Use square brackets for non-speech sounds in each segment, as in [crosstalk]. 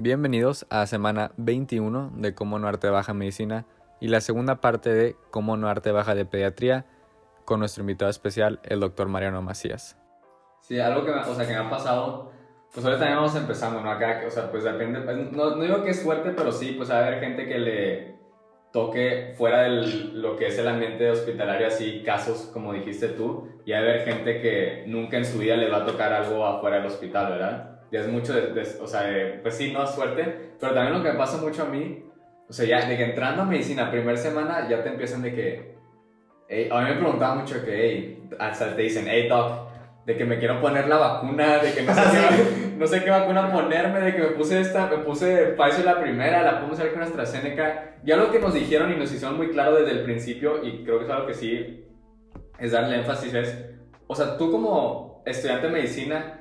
Bienvenidos a semana 21 de Cómo no arte baja medicina y la segunda parte de Cómo no arte baja de pediatría con nuestro invitado especial, el doctor Mariano Macías. Sí, algo que me, o sea, que me ha pasado, pues ahorita también vamos empezando, ¿no? Acá, o sea, pues depende, pues, no, no digo que es fuerte, pero sí, pues a haber gente que le toque fuera de lo que es el ambiente hospitalario, así casos como dijiste tú, y a haber gente que nunca en su vida le va a tocar algo afuera del hospital, ¿verdad? Ya es mucho, de, o sea, pues sí, no es suerte, pero también lo que me pasa mucho a mí, o sea, ya de que entrando a medicina, primera semana, ya te empiezan de que, a mí me preguntaba mucho que, hey, hasta te dicen, hey, doc, de que me quiero poner la vacuna, de que no sé, qué, no sé qué vacuna ponerme, de que me puse esta, me puse Pfizer la primera, la hacer con AstraZeneca, ya lo que nos dijeron y nos hicieron muy claro desde el principio, y creo que es algo que sí es darle énfasis, es, o sea, tú como estudiante de medicina,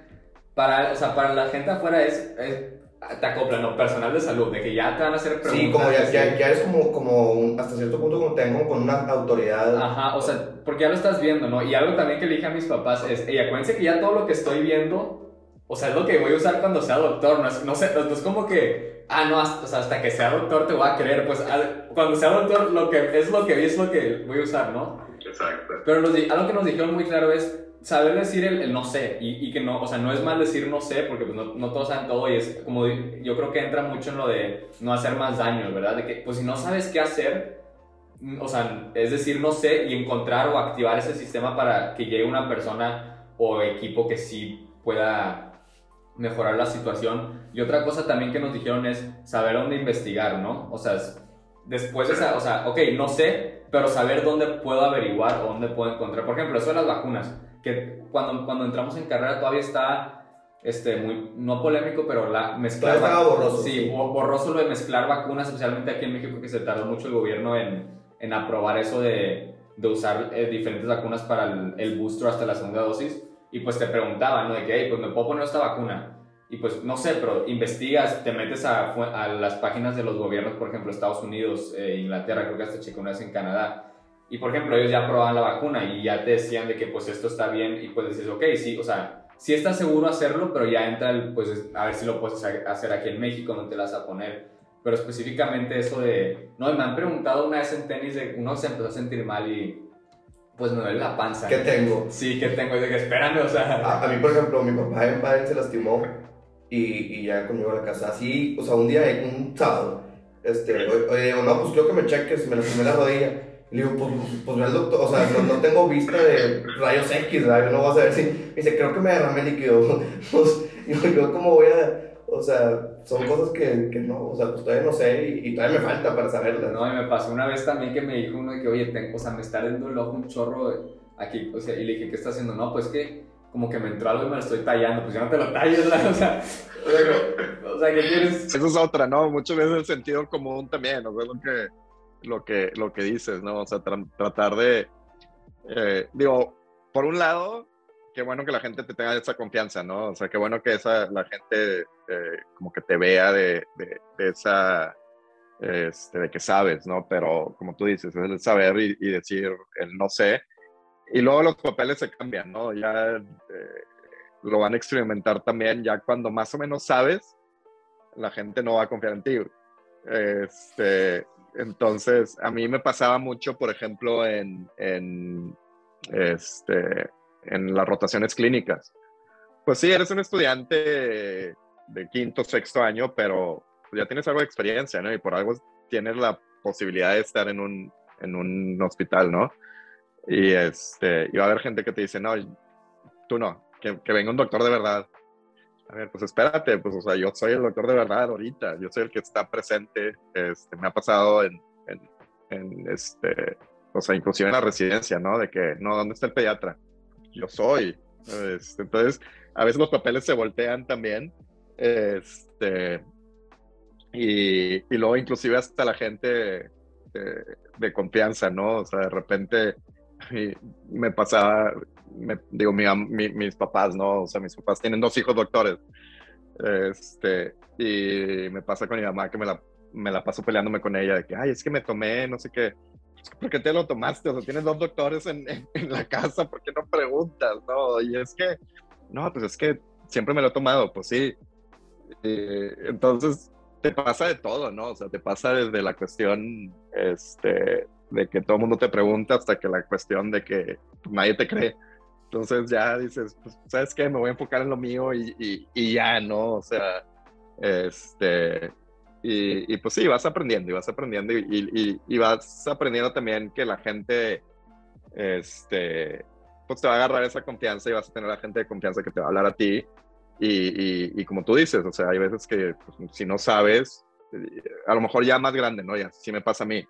para, o sea, para la gente afuera es, te acoplan, ¿no? Personal de salud, de que ya te van a hacer preguntas. Sí, como ya, ya, ya, eres como, como hasta cierto punto como tengo con una autoridad. Ajá, o sea, porque ya lo estás viendo, ¿no? Y algo también que le dije a mis papás es, ey, acuérdense que ya todo lo que estoy viendo, o sea, es lo que voy a usar cuando sea doctor, no es, no sé, no es como que, ah, no, hasta, o sea, hasta que sea doctor te voy a creer, pues cuando sea doctor lo que es lo que vi es lo que voy a usar, ¿no? Exacto. Pero algo que nos dijeron muy claro es, saber decir el, no sé y, que no, o sea, no es mal decir no sé porque pues no, no, todos saben todo y es como, yo creo que entra mucho en lo de no hacer más daño, ¿verdad? Que, pues si no sabes qué hacer, mm, o sea, es decir no sé y encontrar o activar ese sistema para que llegue una persona o equipo que sí pueda mejorar la situación. Y otra cosa también que nos dijeron es saber dónde investigar, ¿no? O sea, después de esa, o sea, ok, no sé, pero saber dónde puedo averiguar o dónde puedo encontrar. Por ejemplo, eso de las vacunas que cuando, cuando entramos en carrera todavía está este, muy, no polémico, pero la mezclar... Estaba borroso. Sí, borroso lo de mezclar vacunas, especialmente aquí en México, que se tardó mucho el gobierno en, en aprobar eso de, de usar eh, diferentes vacunas para el, el, booster hasta la segunda dosis. Y pues te preguntaban, ¿no? De que, hey, pues me puedo poner esta vacuna. Y pues no sé, pero investigas, te metes a, a las páginas de los gobiernos, por ejemplo, Estados Unidos, eh, Inglaterra, creo que hasta chequé una vez en Canadá y por ejemplo, ellos ya probaban la vacuna y ya te decían de que pues esto está bien y pues dices, ok, sí, o sea, sí estás seguro hacerlo, pero ya entra el, pues a ver si lo puedes hacer aquí en México, no te la vas a poner. Pero específicamente eso de, no, me han preguntado una vez en tenis de uno se empezó a sentir mal y pues me duele la panza. ¿Qué tengo? Sí, ¿qué tengo? Y de que espérame, o sea. A, mí, por ejemplo, mi papá en padre se lastimó y, y, ya conmigo a la casa, así, o sea, un día, un sábado, este, oye, no, pues quiero que me cheques, me lastimé la rodilla. Le digo, pues, pues el doctor, o sea, no, tengo vista de rayos X, ¿verdad? Yo no voy a saber si. Me dice, creo que me derramé líquido. [laughs] pues, yo, yo, ¿cómo voy a.? O sea, son cosas que, que no, o sea, pues todavía no sé y, todavía me falta para saberlas. No, y me pasó una vez también que me dijo uno de que, oye, tengo, o sea, me está dando el ojo un chorro aquí, o sea, y le dije, ¿qué está haciendo? No, pues que como que me entró algo y me lo estoy tallando, pues ya no te lo talles, ¿verdad? O sea, ¿qué quieres? Eso es otra, ¿no? Muchas veces el sentido común también, ¿no? Es lo que lo que, lo que dices, ¿no? O sea, tratar de, eh, digo, por un lado, qué bueno que la gente te tenga esa confianza, ¿no? O sea, qué bueno que esa, la gente eh, como que te vea de, de, esa, este, de que sabes, ¿no? Pero como tú dices, es el saber y, decir el no sé. Y luego los papeles se cambian, ¿no? Ya eh, lo van a experimentar también, ya cuando más o menos sabes, la gente no va a confiar en ti. Este, entonces, a mí me pasaba mucho, por ejemplo, en, en, este, en las rotaciones clínicas. Pues sí, eres un estudiante de quinto, sexto año, pero ya tienes algo de experiencia, ¿no? Y por algo tienes la posibilidad de estar en un, en un hospital, ¿no? Y, este, y va a haber gente que te dice, no, tú no, que, que venga un doctor de verdad. A ver, pues espérate, pues, o sea, yo soy el doctor de verdad ahorita, yo soy el que está presente, este, me ha pasado en, en, este, o sea, inclusive en la residencia, ¿no? De que, no, ¿dónde está el pediatra? Yo soy. Este, entonces, a veces los papeles se voltean también, este, y, y luego inclusive hasta la gente de, confianza, ¿no? O sea, de repente me pasaba, digo, mis papás, ¿no? O sea, mis papás tienen dos hijos doctores. Este, y me pasa con mi mamá que me la, me la paso peleándome con ella de que, ay, es que me tomé, no sé qué. ¿Por qué te lo tomaste? O sea, tienes dos doctores en, en, la casa, ¿por qué no preguntas? No, y es que, no, pues es que siempre me lo he tomado, pues sí. entonces, te pasa de todo, ¿no? O sea, te pasa desde la cuestión este, de que todo el mundo te pregunta hasta que la cuestión de que nadie te cree. Entonces ya dices, pues, ¿sabes qué? Me voy a enfocar en lo mío y, y, ya, ¿no? O sea, este, y, y, pues sí, vas aprendiendo y vas aprendiendo y, y, vas aprendiendo también que la gente, este, pues te va a agarrar esa confianza y vas a tener la gente de confianza que te va a hablar a ti. Y, como tú dices, o sea, hay veces que pues, si no sabes, a lo mejor ya más grande, ¿no? Ya, si me pasa a mí,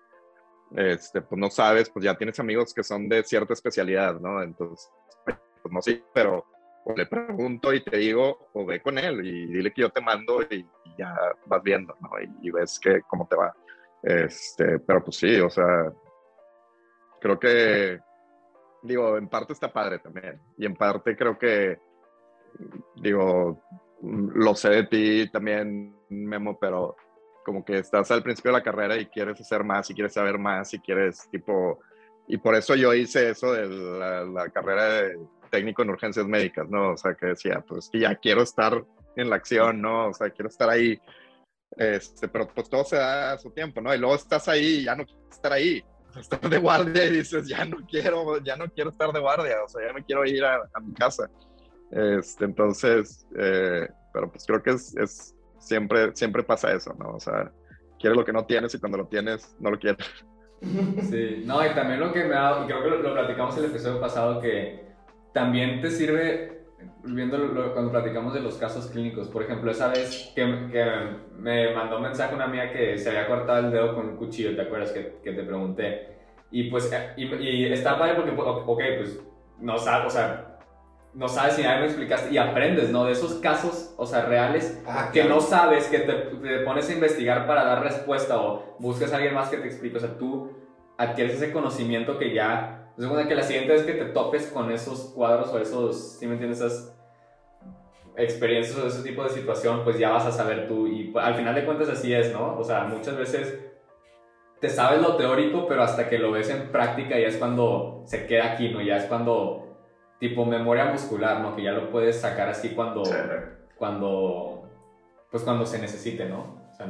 este, pues no sabes, pues ya tienes amigos que son de cierta especialidad, ¿no? Entonces, pues no sé, pero o le pregunto y te digo, o ve con él y dile que yo te mando y, ya vas viendo, ¿no? Y, ves que cómo te va. Este, pero pues sí, o sea, creo que, digo, en parte está padre también. Y en parte creo que, digo, lo sé de ti también, Memo, pero como que estás al principio de la carrera y quieres hacer más y quieres saber más y quieres tipo, y por eso yo hice eso de la, carrera de técnico en urgencias médicas, ¿no? O sea, que decía, pues que ya quiero estar en la acción, ¿no? O sea, quiero estar ahí, este, pero pues todo se da a su tiempo, ¿no? Y luego estás ahí y ya no quieres estar ahí, [laughs] estás de guardia y dices, ya no quiero, ya no quiero estar de guardia, o sea, ya me quiero ir a, mi casa. Este, entonces, eh, pero pues creo que es, es siempre, siempre pasa eso, ¿no? O sea, quieres lo que no tienes y cuando lo tienes, no lo quieres. Sí, no, y también lo que me ha, y creo que lo, platicamos el episodio pasado, que también te sirve, viendo cuando platicamos de los casos clínicos, por ejemplo, esa vez que, me mandó un mensaje una amiga que se había cortado el dedo con un cuchillo, ¿te acuerdas que, te pregunté? Y pues, y, y está padre porque, ok, pues, no sabes, o sea, no sabes si nadie me explicaste y aprendes, ¿no? De esos casos, o sea, reales, ah, que no sabes, que te, pones a investigar para dar respuesta o buscas a alguien más que te explique, o sea, tú adquieres ese conocimiento que ya, segunda que la siguiente vez que te topes con esos cuadros o esos, ¿sí me entiendes? Esas experiencias o ese tipo de situación, pues ya vas a saber tú y al final de cuentas así es, ¿no? O sea, muchas veces te sabes lo teórico, pero hasta que lo ves en práctica ya es cuando se queda aquí, ¿no? Ya es cuando tipo memoria muscular, ¿no? Que ya lo puedes sacar así cuando, cuando, pues cuando se necesite, ¿no? O sea,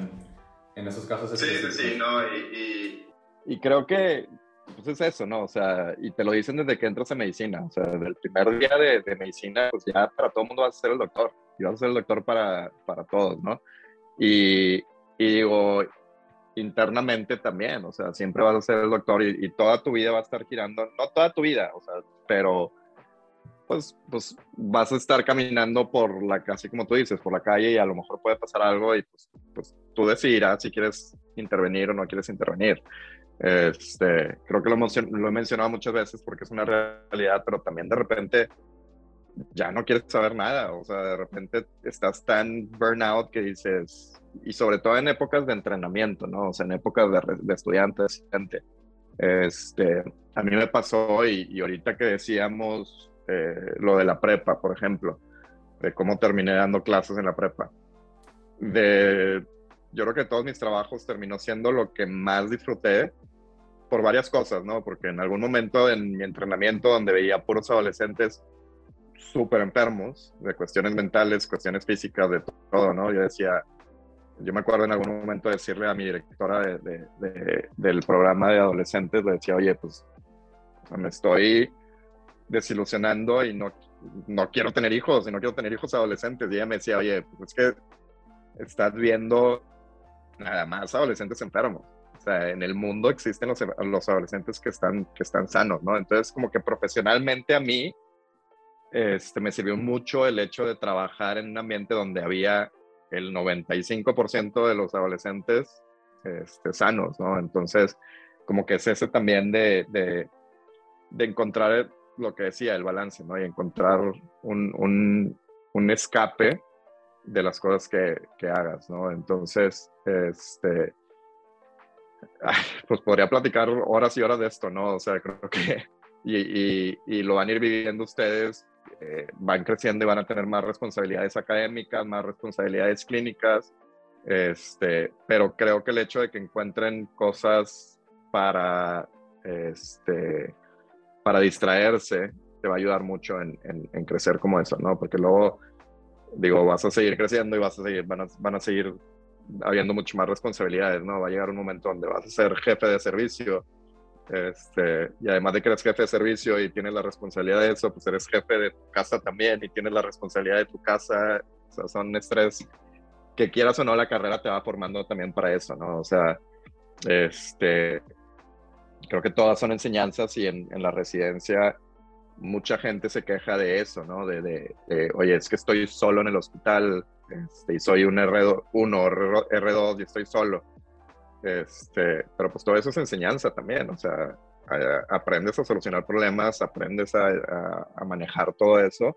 en, esos casos es Sí, sí, sí, no, y, y, creo que, pues es eso, ¿no? O sea, y te lo dicen desde que entras en medicina, o sea, desde el primer día de, de medicina, pues ya para todo el mundo vas a ser el doctor, y vas a ser el doctor para, para todos, ¿no? Y, y digo, internamente también, o sea, siempre vas a ser el doctor y, y, toda tu vida va a estar girando, no toda tu vida, o sea, pero pues, pues vas a estar caminando por la, casi como tú dices, por la calle y a lo mejor puede pasar algo y pues, pues tú decidirás si quieres intervenir o no quieres intervenir. Este, creo que lo, lo he mencionado muchas veces porque es una realidad, pero también de repente ya no quieres saber nada, o sea, de repente estás tan burnout que dices, y sobre todo en épocas de entrenamiento, ¿no? O sea, en épocas de, de estudiantes, gente. Este, a mí me pasó y, y ahorita que decíamos eh, lo de la prepa, por ejemplo, de cómo terminé dando clases en la prepa. De, yo creo que todos mis trabajos terminó siendo lo que más disfruté por varias cosas, ¿no? Porque en algún momento en mi entrenamiento donde veía puros adolescentes súper enfermos de cuestiones mentales, cuestiones físicas, de todo, ¿no? Yo decía, yo me acuerdo en algún momento decirle a mi directora del programa de adolescentes, le decía, oye, pues me estoy desilusionando y no, no quiero tener hijos y no quiero tener hijos adolescentes. Y ella me decía, oye, pues es que estás viendo nada más adolescentes enfermos. O sea, en el mundo existen los, los adolescentes que están, que están sanos, ¿no? Entonces, como que profesionalmente a mí, este, me sirvió mucho el hecho de trabajar en un ambiente donde había el 95% de los adolescentes este, sanos, ¿no? Entonces, como que es ese también de, de, de encontrar lo que decía, el balance, ¿no? Y encontrar un, un, un escape de las cosas que, que, hagas, ¿no? Entonces, este, pues podría platicar horas y horas de esto, ¿no? O sea, creo que, y, y, y lo van a ir viviendo ustedes, eh, van creciendo y van a tener más responsabilidades académicas, más responsabilidades clínicas, este, pero creo que el hecho de que encuentren cosas para, este, para distraerse te va a ayudar mucho en, crecer como eso, ¿no? Porque luego digo, vas a seguir creciendo y vas a seguir, van a, seguir habiendo mucho más responsabilidades, ¿no? Va a llegar un momento donde vas a ser jefe de servicio, este, y además de que eres jefe de servicio y tienes la responsabilidad de eso, pues eres jefe de tu casa también y tienes la responsabilidad de tu casa, o sea, son estrés que quieras o no, la carrera te va formando también para eso, ¿no? O sea, este, creo que todas son enseñanzas y en, en la residencia mucha gente se queja de eso, ¿no? De, de, oye, es que estoy solo en el hospital este, y soy un R1, R2 y estoy solo. Este, pero pues todo eso es enseñanza también, o sea, aprendes a solucionar problemas, aprendes a, a, manejar todo eso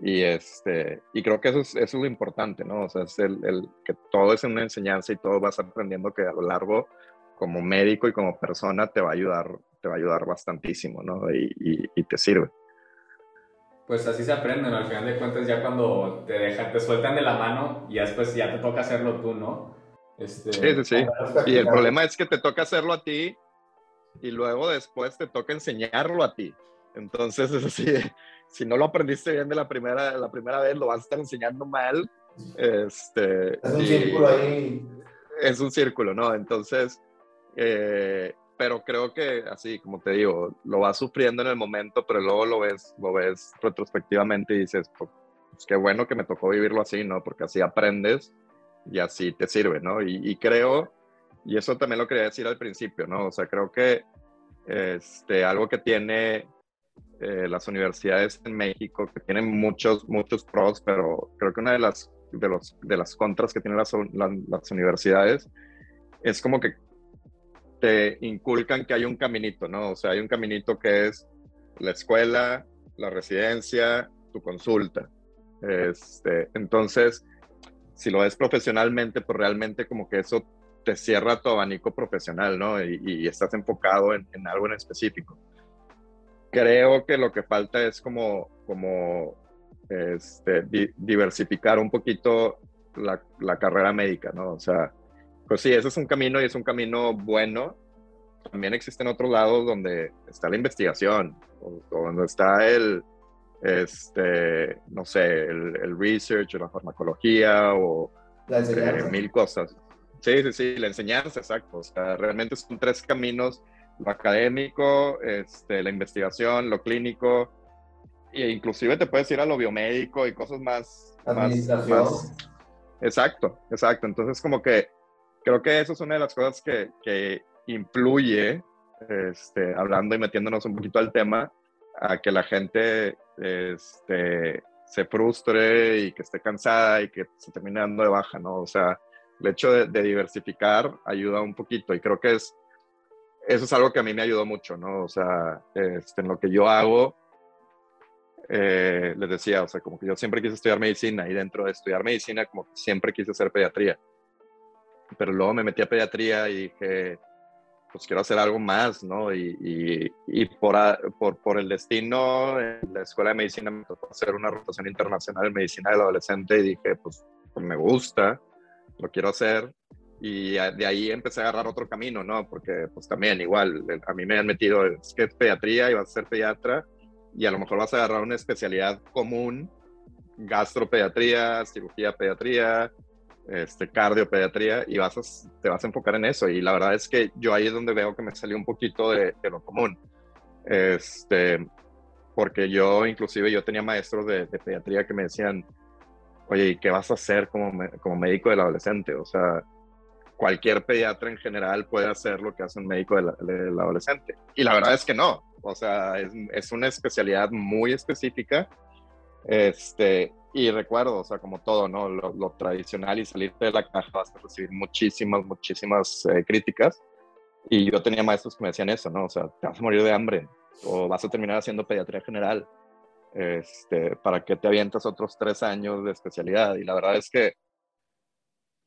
y, este, y creo que eso es, eso es lo importante, ¿no? O sea, es el, el, que todo es una enseñanza y todo vas aprendiendo que a lo largo como médico y como persona te va a ayudar, te va a ayudar bastantísimo, ¿no? Y, y, te sirve. Pues así se aprende, ¿no? Al final de cuentas ya cuando te dejan, te sueltan de la mano y después ya te toca hacerlo tú, ¿no? Este, sí, sí, sí. Y el problema es que te toca hacerlo a ti y luego después te toca enseñarlo a ti. Entonces, es así, si no lo aprendiste bien de la primera, la primera vez, lo vas a estar enseñando mal. Este, es un círculo ahí. Es un círculo, ¿no? Entonces, eh, pero creo que así, como te digo, lo vas sufriendo en el momento, pero luego lo ves, lo ves retrospectivamente y dices, pues, pues, qué bueno que me tocó vivirlo así, ¿no? Porque así aprendes y así te sirve, ¿no? Y, creo, y eso también lo quería decir al principio, ¿no? O sea, creo que este, algo que tiene eh, las universidades en México, que tienen muchos, muchos pros, pero creo que una de las, de los, de las contras que tienen las, las universidades es como que te inculcan que hay un caminito, ¿no? O sea, hay un caminito que es la escuela, la residencia, tu consulta. Este, entonces, si lo ves profesionalmente, pues realmente como que eso te cierra tu abanico profesional, ¿no? Y, estás enfocado en, algo en específico. Creo que lo que falta es como, como este, diversificar un poquito la, la, carrera médica, ¿no? O sea, pues sí, ese es un camino y es un camino bueno. También existen otros lados donde está la investigación, o, donde está el, este, no sé, el, el research, la farmacología o eh, mil cosas. Sí, sí, sí, la enseñanza, exacto. O sea, realmente son tres caminos, lo académico, este, la investigación, lo clínico, e inclusive te puedes ir a lo biomédico y cosas más... Administración. más exacto, exacto. Entonces como que creo que eso es una de las cosas que, que influye, este, hablando y metiéndonos un poquito al tema, a que la gente este, se frustre y que esté cansada y que se termine dando de baja, ¿no? O sea, el hecho de, diversificar ayuda un poquito y creo que es, eso es algo que a mí me ayudó mucho, ¿no? O sea, este, en lo que yo hago, eh, les decía, o sea, como que yo siempre quise estudiar medicina y dentro de estudiar medicina, como que siempre quise hacer pediatría pero luego me metí a pediatría y dije, pues quiero hacer algo más, ¿no? Y, y, por, por, el destino, en la escuela de medicina me tocó hacer una rotación internacional en medicina del adolescente y dije, pues, pues, me gusta, lo quiero hacer. Y de ahí empecé a agarrar otro camino, ¿no? Porque pues también igual, a mí me han metido, es que es pediatría y vas a ser pediatra y a lo mejor vas a agarrar una especialidad común, gastropediatría, cirugía pediatría, este, cardiopediatría y vas a, te vas a enfocar en eso. Y la verdad es que yo ahí es donde veo que me salió un poquito de, lo común. Este, porque yo, inclusive, yo tenía maestros de, pediatría que me decían, oye, ¿y qué vas a hacer como, como médico del adolescente? O sea, cualquier pediatra en general puede hacer lo que hace un médico del, adolescente. Y la verdad es que no. O sea, es, es una especialidad muy específica. Este, y recuerdo, o sea, como todo, ¿no? Lo, tradicional y salirte de la caja vas a recibir muchísimas, muchísimas eh, críticas. Y yo tenía maestros que me decían eso, ¿no? O sea, te vas a morir de hambre o vas a terminar haciendo pediatría general. Este, ¿Para qué te avientas otros tres años de especialidad? Y la verdad es que,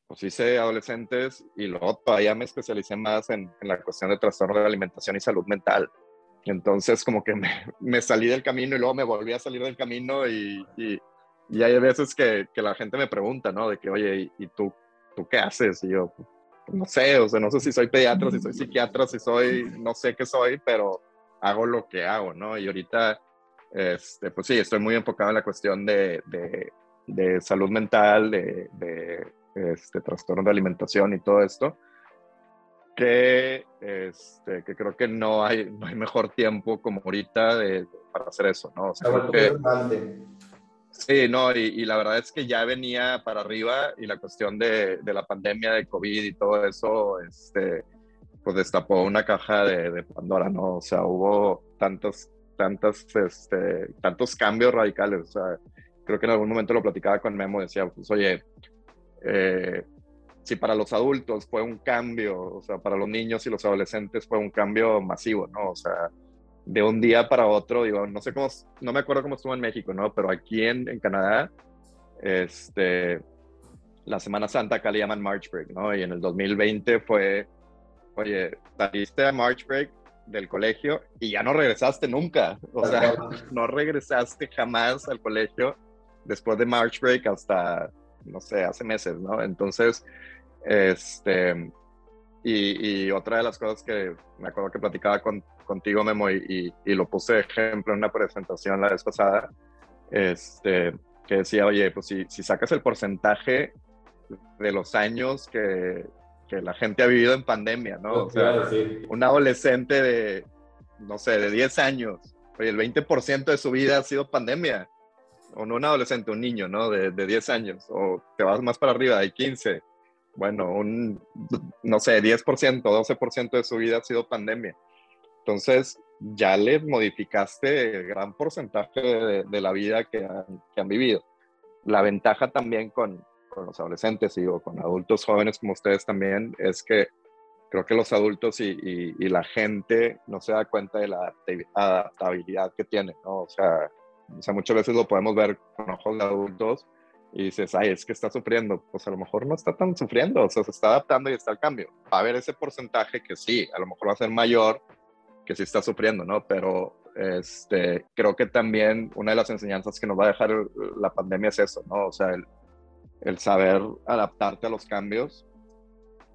pues hice adolescentes y luego todavía me especialicé más en, en la cuestión de trastorno de alimentación y salud mental. Entonces, como que me, me, salí del camino y luego me volví a salir del camino y, y y hay veces que, que, la gente me pregunta, ¿no? De que, oye, ¿y, tú, tú qué haces? Y yo, no sé, o sea, no sé si soy pediatra, si soy psiquiatra, si soy, no sé qué soy, pero hago lo que hago, ¿no? Y ahorita, este, pues sí, estoy muy enfocado en la cuestión de, de, de salud mental, de, de este, trastorno de alimentación y todo esto, que, este, que creo que no hay, no hay mejor tiempo como ahorita para hacer eso, ¿no? O sea, creo que, sí, no, y, la verdad es que ya venía para arriba y la cuestión de, la pandemia de COVID y todo eso, este, pues destapó una caja de, de Pandora, ¿no? O sea, hubo tantos, tantos, este, tantos cambios radicales, o sea, creo que en algún momento lo platicaba con Memo, decía, pues, oye, eh, si para los adultos fue un cambio, o sea, para los niños y los adolescentes fue un cambio masivo, ¿no? O sea, de un día para otro, digo, no sé cómo, no me acuerdo cómo estuvo en México, ¿no? Pero aquí en, en Canadá, este, la Semana Santa acá le llaman March Break, ¿no? Y en el 2020 fue, oye, saliste a March Break del colegio y ya no regresaste nunca, o sea, [laughs] no regresaste jamás al colegio después de March Break hasta, no sé, hace meses, ¿no? Entonces, este, y, y, otra de las cosas que me acuerdo que platicaba con, contigo, Memo, y, y, lo puse de ejemplo en una presentación la vez pasada, este, que decía, oye, pues si, si sacas el porcentaje de los años que, que, la gente ha vivido en pandemia, ¿no? O sea, un adolescente de, no sé, de 10 años, oye, el 20% de su vida ha sido pandemia. O no un adolescente, un niño, ¿no? De, de 10 años. O te vas más para arriba, de 15 bueno, un, no sé, 10%, 12% de su vida ha sido pandemia. Entonces, ya le modificaste el gran porcentaje de, de la vida que han, que han, vivido. La ventaja también con, con los adolescentes y o con adultos jóvenes como ustedes también es que creo que los adultos y, y, y, la gente no se da cuenta de la adaptabilidad que tienen, ¿no? O sea, o sea, muchas veces lo podemos ver con ojos de adultos, y dices, ay, es que está sufriendo, pues a lo mejor no está tan sufriendo, o sea, se está adaptando y está el cambio. Va a haber ese porcentaje que sí, a lo mejor va a ser mayor que sí está sufriendo, ¿no? Pero este, creo que también una de las enseñanzas que nos va a dejar la pandemia es eso, ¿no? O sea, el, el saber adaptarte a los cambios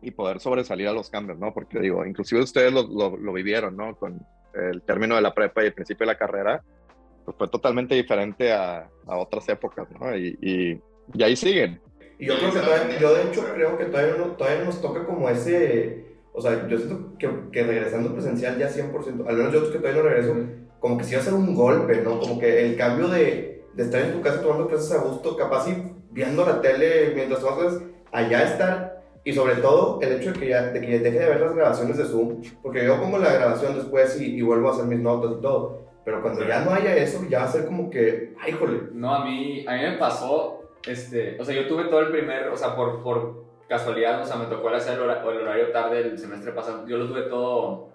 y poder sobresalir a los cambios, ¿no? Porque digo, inclusive ustedes lo, lo, lo vivieron, ¿no? Con el término de la prepa y el principio de la carrera, pues fue totalmente diferente a, a otras épocas, ¿no? Y, y, y ahí siguen. Y yo creo que todavía, yo de hecho creo que todavía, no, todavía nos toca como ese, o sea, yo siento que, que regresando presencial ya 100%, al menos yo que todavía no regreso, como que sí va a ser un golpe, ¿no? Como que el cambio de, de estar en tu casa tomando clases a gusto, capaz y viendo la tele mientras trabajas, allá estar, y sobre todo el hecho de que ya, de que deje de ver las grabaciones de Zoom, porque yo pongo la grabación después y, y vuelvo a hacer mis notas y todo, pero cuando ya no haya eso, ya va a ser como que, ay, jole. No, a mí, a mí me pasó este, o sea, yo tuve todo el primer, o sea, por, por casualidad, o sea, me tocó hacer el, hor el horario tarde el semestre pasado. Yo lo tuve todo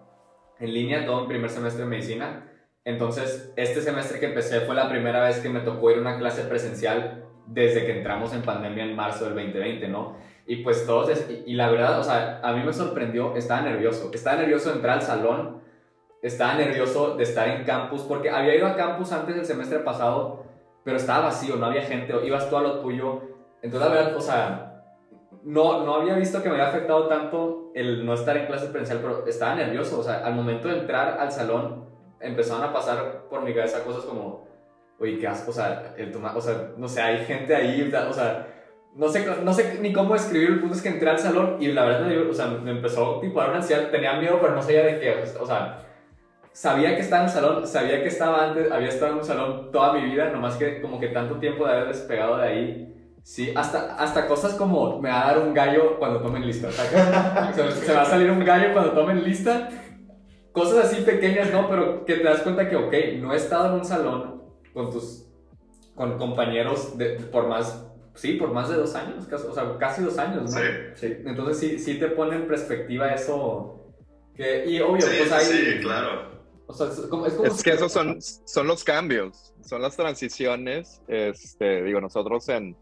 en línea, todo en primer semestre de medicina. Entonces, este semestre que empecé fue la primera vez que me tocó ir a una clase presencial desde que entramos en pandemia en marzo del 2020, ¿no? Y pues todos, y, y la verdad, o sea, a mí me sorprendió, estaba nervioso, estaba nervioso de entrar al salón, estaba nervioso de estar en campus, porque había ido a campus antes del semestre pasado, pero estaba vacío, no había gente, ibas tú a lo tuyo. Entonces, la verdad, o sea, no, no había visto que me había afectado tanto el no estar en clase presencial, pero estaba nervioso. O sea, al momento de entrar al salón, empezaron a pasar por mi cabeza cosas como, oye, qué asco, o sea, el toma, o sea, no sé, hay gente ahí, o sea, no sé, no sé ni cómo describir, el punto es que entré al salón y la verdad, me, o sea, me empezó tipo a dar una ansiedad, tenía miedo, pero no sabía de qué, o sea, sabía que estaba en el salón, sabía que estaba antes, había estado en un salón toda mi vida, nomás que como que tanto tiempo de haber despegado de ahí. Sí, hasta, hasta cosas como me va a dar un gallo cuando tomen lista. [laughs] se, se va a salir un gallo cuando tomen lista. Cosas así pequeñas, ¿no? Pero que te das cuenta que, ok, no he estado en un salón con tus con compañeros de, por más, sí, por más de dos años, o sea, casi dos años, ¿no? Sí. sí. Entonces sí, sí te pone en perspectiva eso. Que, y obvio, sí, pues hay... Sí, claro. O sea, es, como, es, como es que esos son, son los cambios, son las transiciones. Este, digo, nosotros en,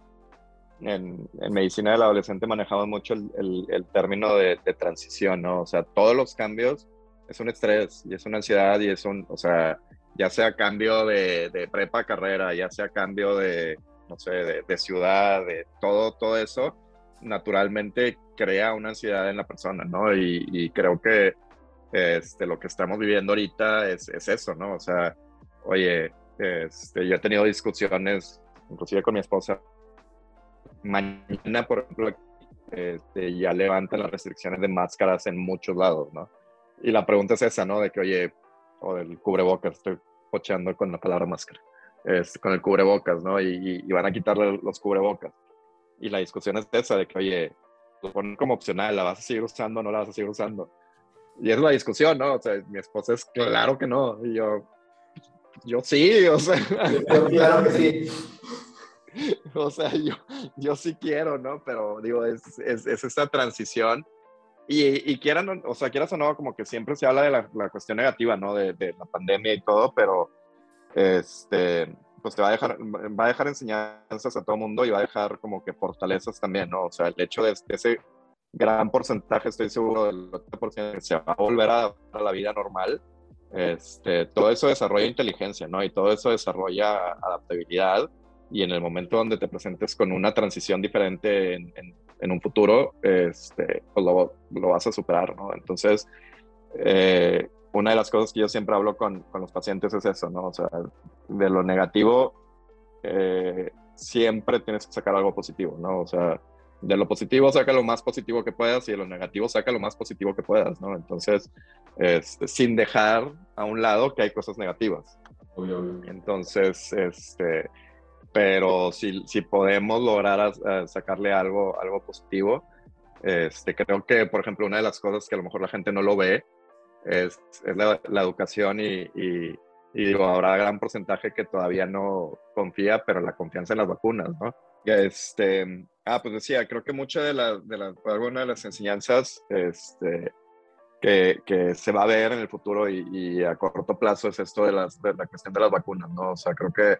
en, en medicina del adolescente manejamos mucho el, el, el término de, de, transición, ¿no? O sea, todos los cambios es un estrés y es una ansiedad y es un, o sea, ya sea cambio de, de prepa a carrera, ya sea cambio de, no sé, de, de ciudad, de todo, todo eso, naturalmente crea una ansiedad en la persona, ¿no? Y, y creo que este, lo que estamos viviendo ahorita es, es, eso, ¿no? O sea, oye, este, yo he tenido discusiones, inclusive con mi esposa, mañana, por ejemplo, este, ya levantan las restricciones de máscaras en muchos lados, ¿no? Y la pregunta es esa, ¿no? De que, oye, o del cubrebocas, estoy pocheando con la palabra máscara, es, con el cubrebocas, ¿no? Y, van a quitarle los cubrebocas. Y la discusión es esa, de que, oye, lo ponen como opcional, ¿la vas a seguir usando o no la vas a seguir usando? Y es la discusión, ¿no? O sea, mi esposa es claro que no. Y yo, yo sí, o sea. claro que sí. [laughs] O sea, yo, yo sí quiero, ¿no? Pero digo, es, es, es esta transición. Y, y, quieran, o sea, quieras o no, como que siempre se habla de la, la cuestión negativa, ¿no? De, de, la pandemia y todo, pero este, pues te va a dejar, va a dejar enseñanzas a todo mundo y va a dejar como que fortalezas también, ¿no? O sea, el hecho de, de ese gran porcentaje, estoy seguro del 80% que se va a volver a, a la vida normal, este, todo eso desarrolla inteligencia, ¿no? Y todo eso desarrolla adaptabilidad y en el momento donde te presentes con una transición diferente en, en, un futuro, este, pues lo, lo, vas a superar, ¿no? Entonces, eh, una de las cosas que yo siempre hablo con, con, los pacientes es eso, ¿no? O sea, de lo negativo, eh, siempre tienes que sacar algo positivo, ¿no? O sea, de lo positivo saca lo más positivo que puedas y de lo negativo saca lo más positivo que puedas, ¿no? Entonces, este, sin dejar a un lado que hay cosas negativas. Entonces, este, pero si, si podemos lograr sacarle algo, algo positivo, este, creo que, por ejemplo, una de las cosas que a lo mejor la gente no lo ve es, es la, la, educación y, y, y, digo, habrá gran porcentaje que todavía no confía, pero la confianza en las vacunas, ¿no? Este, ah, pues decía, creo que mucha de la, de la, alguna de las enseñanzas, este, que, que, se va a ver en el futuro y, y, a corto plazo es esto de, las, de la cuestión de las vacunas, ¿no? O sea, creo que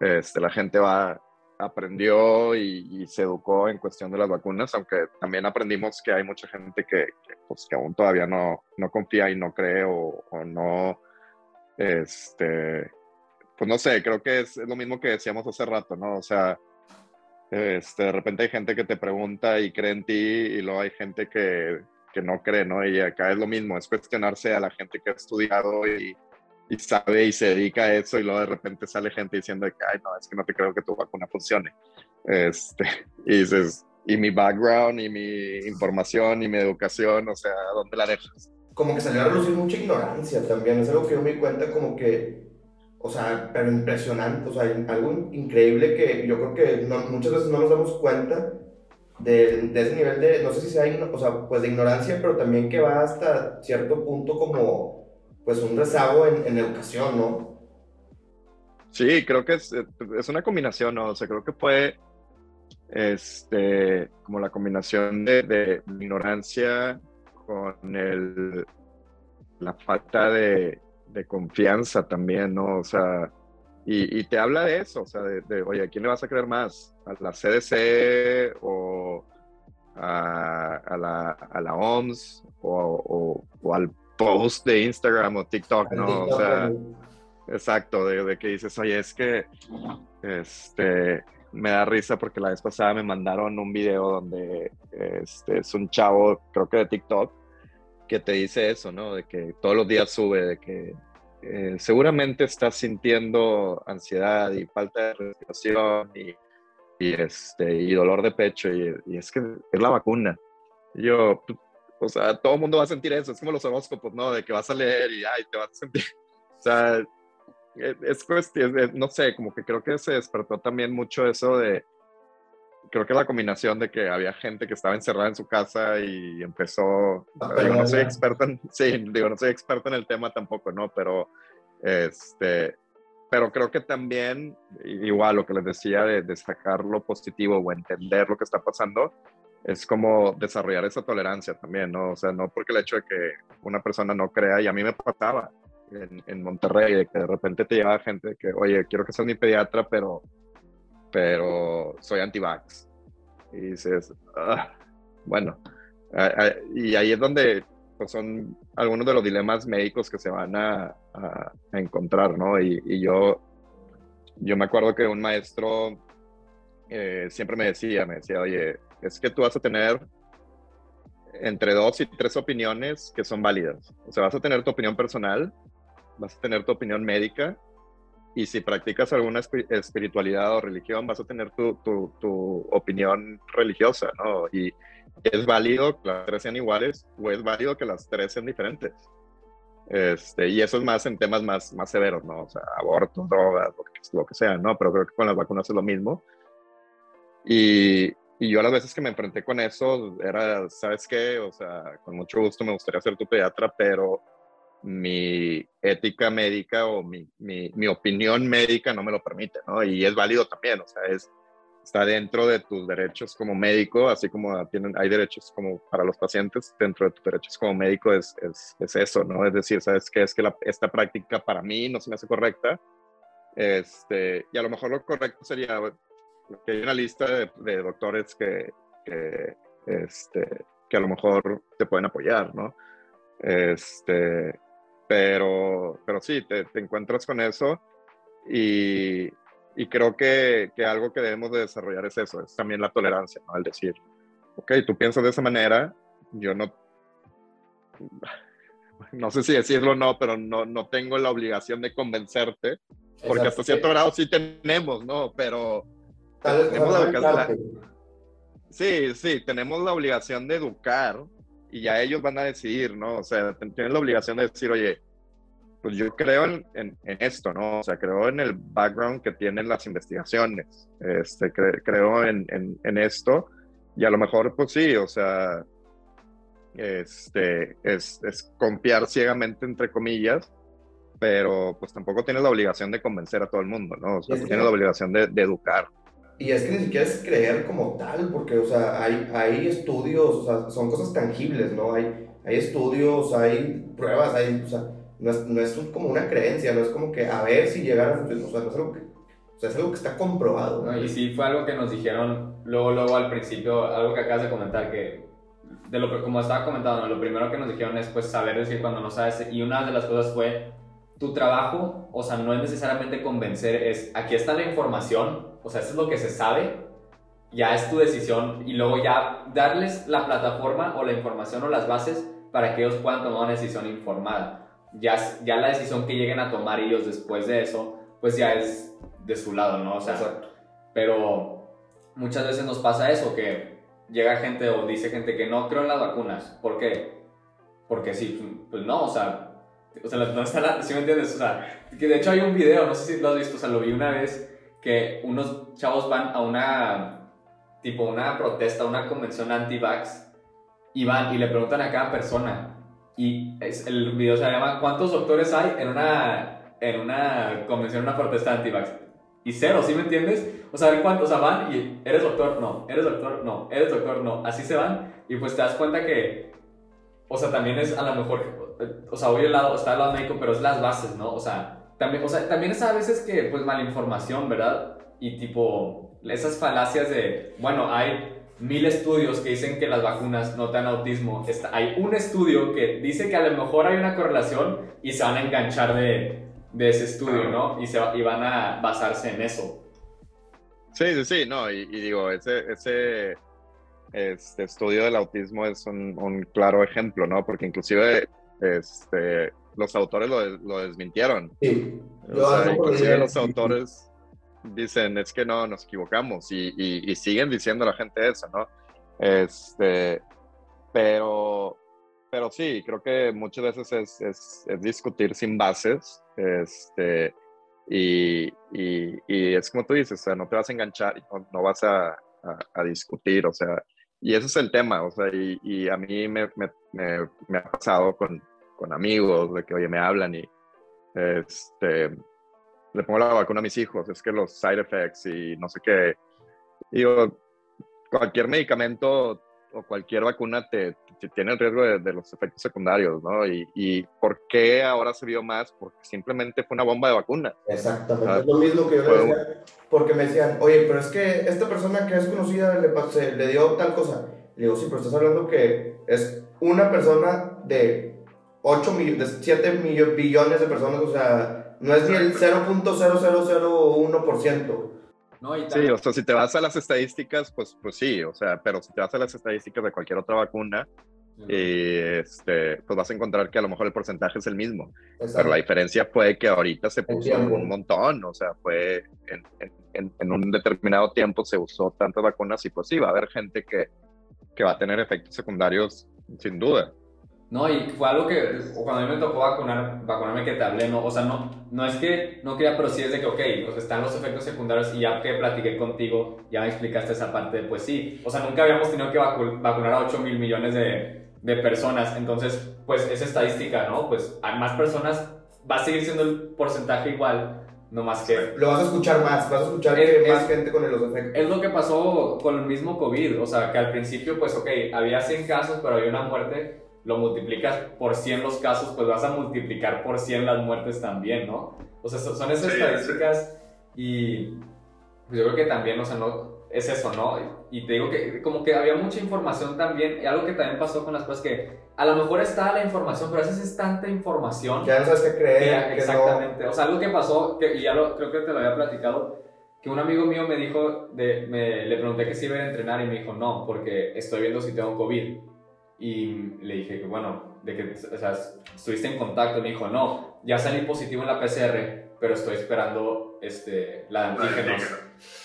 este, la gente va, aprendió y, se educó en cuestión de las vacunas, aunque también aprendimos que hay mucha gente que, pues, que aún todavía no, no, confía y no cree o, no, este, pues no sé, creo que es, lo mismo que decíamos hace rato, ¿no? O sea, este, de repente hay gente que te pregunta y cree en ti y luego hay gente que, que no cree, ¿no? Y acá es lo mismo, es cuestionarse a la gente que ha estudiado y, y sabe y se dedica a eso y luego de repente sale gente diciendo que, no, es que no te creo que tu vacuna funcione. Este, [laughs] y dices, y mi background y mi información y mi educación, o sea, ¿dónde la dejas? Como que salió a relucir mucha ignorancia también, es algo que yo me di cuenta como que, o sea, pero impresionante, o sea, algo increíble que yo creo que muchas veces no nos damos cuenta de, de, ese nivel de, no sé si sea, o sea, pues de ignorancia, pero también que va hasta cierto punto como pues un rezago en, en educación, ¿no? Sí, creo que es, es, una combinación, ¿no? O sea, creo que fue este, como la combinación de, de ignorancia con el, la falta de, de, confianza también, ¿no? O sea, y, y, te habla de eso, o sea, de, oye, ¿a quién le vas a creer más? ¿A la CDC o a, a, la, a la, OMS o, o, o, al post de Instagram o TikTok, ¿no? O sea, exacto, de, que dices, oye, es que este, me da risa porque la vez pasada me mandaron un video donde este, es un chavo, creo que de TikTok, que te dice eso, ¿no? De que todos los días sube, de que eh, seguramente estás sintiendo ansiedad y falta de respiración y, y, este, y dolor de pecho y, y es que es la vacuna. Yo, o sea, todo el mundo va a sentir eso. Es como los horóscopos, ¿no? De que vas a leer y ay, te vas a sentir. [laughs] O sea, e, es cuestión, no sé, como que creo que se despertó también mucho eso de. Creo que la combinación de que había gente que estaba encerrada en su casa y empezó. Digo, no soy experto en. Sí, digo, no soy experto en el tema tampoco, ¿no? Pero. Este. Pero creo que también, igual lo que les decía de, de sacar lo positivo o entender lo que está pasando, es como desarrollar esa tolerancia también, ¿no? O sea, no porque el hecho de que una persona no crea, y a mí me pasaba en, en Monterrey, de que de repente te lleva gente que, oye, quiero que seas mi pediatra, pero, pero soy anti-vax. Y dices, ah, bueno, y ahí es donde pues, son algunos de los dilemas médicos que se van a, encontrar, ¿no? Y, y, yo, yo me acuerdo que un maestro eh, siempre me decía, me decía, oye, es que tú vas a tener entre dos y tres opiniones que son válidas. O sea, vas a tener tu opinión personal, vas a tener tu opinión médica y si practicas alguna espiritualidad o religión, vas a tener tu, tu, tu, opinión religiosa, ¿no? Y es válido que las tres sean iguales o es válido que las tres sean diferentes. Este, y eso es más en temas más, más severos, ¿no? O sea, aborto, drogas, lo que, lo que sea, ¿no? Pero creo que con las vacunas es lo mismo. Y, y yo las veces que me enfrenté con eso era, ¿sabes qué? O sea, con mucho gusto me gustaría ser tu pediatra, pero mi ética médica o mi, mi, mi, opinión médica no me lo permite, ¿no? Y es válido también, o sea, es, está dentro de tus derechos como médico, así como tienen, hay derechos como para los pacientes, dentro de tus derechos como médico es, es, es eso, ¿no? Es decir, ¿sabes qué? Es que esta práctica para mí no se me hace correcta, este, y a lo mejor lo correcto sería que hay una lista de, de doctores que, que, este, que a lo mejor te pueden apoyar, ¿no? Este, pero, pero sí, te, te encuentras con eso y, y creo que, que, algo que debemos de desarrollar es eso, es también la tolerancia, ¿no? Al decir, ok, tú piensas de esa manera, yo no, no sé si decirlo o no, pero no, no tengo la obligación de convencerte, porque hasta cierto grado sí tenemos, ¿no? Pero... tenemos la, la, sí, sí, tenemos la obligación de educar y ya ellos van a decidir, ¿no? O sea, tienen la obligación de decir, oye, pues yo creo en, en, esto, ¿no? O sea, creo en el background que tienen las investigaciones, este, creo en, en, esto, y a lo mejor, pues sí, o sea, este, es, es confiar ciegamente, entre comillas, pero pues tampoco tienes la obligación de convencer a todo el mundo, ¿no? O sea, tienes la obligación de, de educar. Y es que ni siquiera es creer como tal, porque, o sea, hay, hay estudios, o sea, son cosas tangibles, ¿no? Hay, hay estudios, hay pruebas, hay, o sea, no es, no es como una creencia, no es como que a ver si llegara a funcionar, o sea, no es algo que, o sea, es algo que está comprobado. No, y sí fue algo que nos dijeron luego, luego al principio, algo que acabas de comentar, que de lo como estaba comentando, lo primero que nos dijeron es pues saber decir cuando no sabes, y una de las cosas fue tu trabajo, o sea, no es necesariamente convencer, es aquí está la información, o sea, eso es lo que se sabe, ya es tu decisión y luego ya darles la plataforma o la información o las bases para que ellos puedan tomar una decisión informada. Ya, ya la decisión que lleguen a tomar ellos después de eso, pues ya es de su lado, ¿no? O sea, pero muchas veces nos pasa eso, que llega gente o dice gente que no creo en las vacunas. ¿Por qué? Porque sí, pues no, o sea, o sea, no está la, ¿sí me entiendes? O sea, que de hecho hay un video, no sé si lo has visto, o sea, lo vi una vez, que unos chavos van a una, tipo, una protesta, una convención anti-vax, y van y le preguntan a cada persona, y es, el video se llama ¿Cuántos doctores hay en una, en una convención, una protesta anti-vax? Y cero, ¿sí me entiendes? O sea, ¿cuántos? O sea, van y eres doctor, no, eres doctor, no, eres doctor, no, así se van, y pues te das cuenta que, o sea, también es a lo mejor o sea, hoy el lado, está el lado médico, pero es las bases, ¿no? O sea, también, o sea, también es a veces que, pues, mala información, ¿verdad? Y tipo, esas falacias de, bueno, hay mil estudios que dicen que las vacunas no dan autismo. Está, hay un estudio que dice que a lo mejor hay una correlación y se van a enganchar de, de ese estudio, ¿no? Y, se, y van a basarse en eso. Sí, sí, sí, no, y, y digo, ese, ese este estudio del autismo es un, un, claro ejemplo, ¿no? Porque inclusive este, los autores lo, lo desmintieron. Sí. inclusive los autores dicen, es que no, nos equivocamos y, y, siguen diciendo a la gente eso, ¿no? Este, pero, pero sí, creo que muchas veces es, es, es discutir sin bases, este, y, y, y, es como tú dices, o sea, no te vas a enganchar, no, no vas a, a, a, discutir, o sea, y ese es el tema, o sea, y, y a mí me, me, me, me ha pasado con, con amigos, de que, oye, me hablan y este, le pongo la vacuna a mis hijos, es que los side effects y no sé qué. Digo, cualquier medicamento o cualquier vacuna te, tiene el riesgo de, los efectos secundarios, ¿no? Y, y, por qué ahora se vio más? Porque simplemente fue una bomba de vacuna. Exactamente, es lo mismo que yo le decía, porque me decían, oye, pero es que esta persona que es conocida le, le dio tal cosa. Le digo, sí, pero estás hablando que es una persona de 8 millones, 7 millones, billones de personas, o sea, no es ni el 0.0001%. No, sí, o sea, si te vas a las estadísticas, pues, pues sí, o sea, pero si te vas a las estadísticas de cualquier otra vacuna, y este, pues vas a encontrar que a lo mejor el porcentaje es el mismo. Exacto. Pero la diferencia fue que ahorita se puso un montón, o sea, fue en, en- en un determinado tiempo se usó tantas vacunas y pues sí, va a haber gente que, que va a tener efectos secundarios sin duda. No, y fue algo que cuando a mí me tocó vacunar, vacunarme que te hablé, no, o sea, no, no es que no quería, pero sí es de que, ok, o sea, están los efectos secundarios y ya que platiqué contigo, ya me explicaste esa parte, pues sí, o sea, nunca habíamos tenido que vacu- vacunar a 8 mil millones de, de personas, entonces, pues esa estadística, ¿no? Pues a más personas va a seguir siendo el porcentaje igual, no más que... Lo vas a escuchar más, vas a escuchar Es- que es- más gente con los efectos. Es lo que pasó con el mismo COVID, o sea, que al principio, pues, ok, había 100 casos, pero había una muerte, lo multiplicas por 100 los casos, pues vas a multiplicar por 100 las muertes también, ¿no? O sea, so- son esas Sí, estadísticas y pues, yo creo que también, o sea, no, es eso, ¿no? Y te digo que como que había mucha información también, y algo que también pasó con las cosas que a lo mejor está la información, pero a veces es tanta información Ya no sabes qué creer, que no. exactamente. O sea, algo que pasó, que, y ya lo, creo que te lo había platicado, que un amigo mío me dijo, de, me, le pregunté que si iba a entrenar y me dijo, no, porque estoy viendo si tengo COVID. Y le dije que, bueno, de que, o sea, estuviste en contacto. Me dijo, no, ya salí positivo en la PCR, pero estoy esperando este, la de antígenos.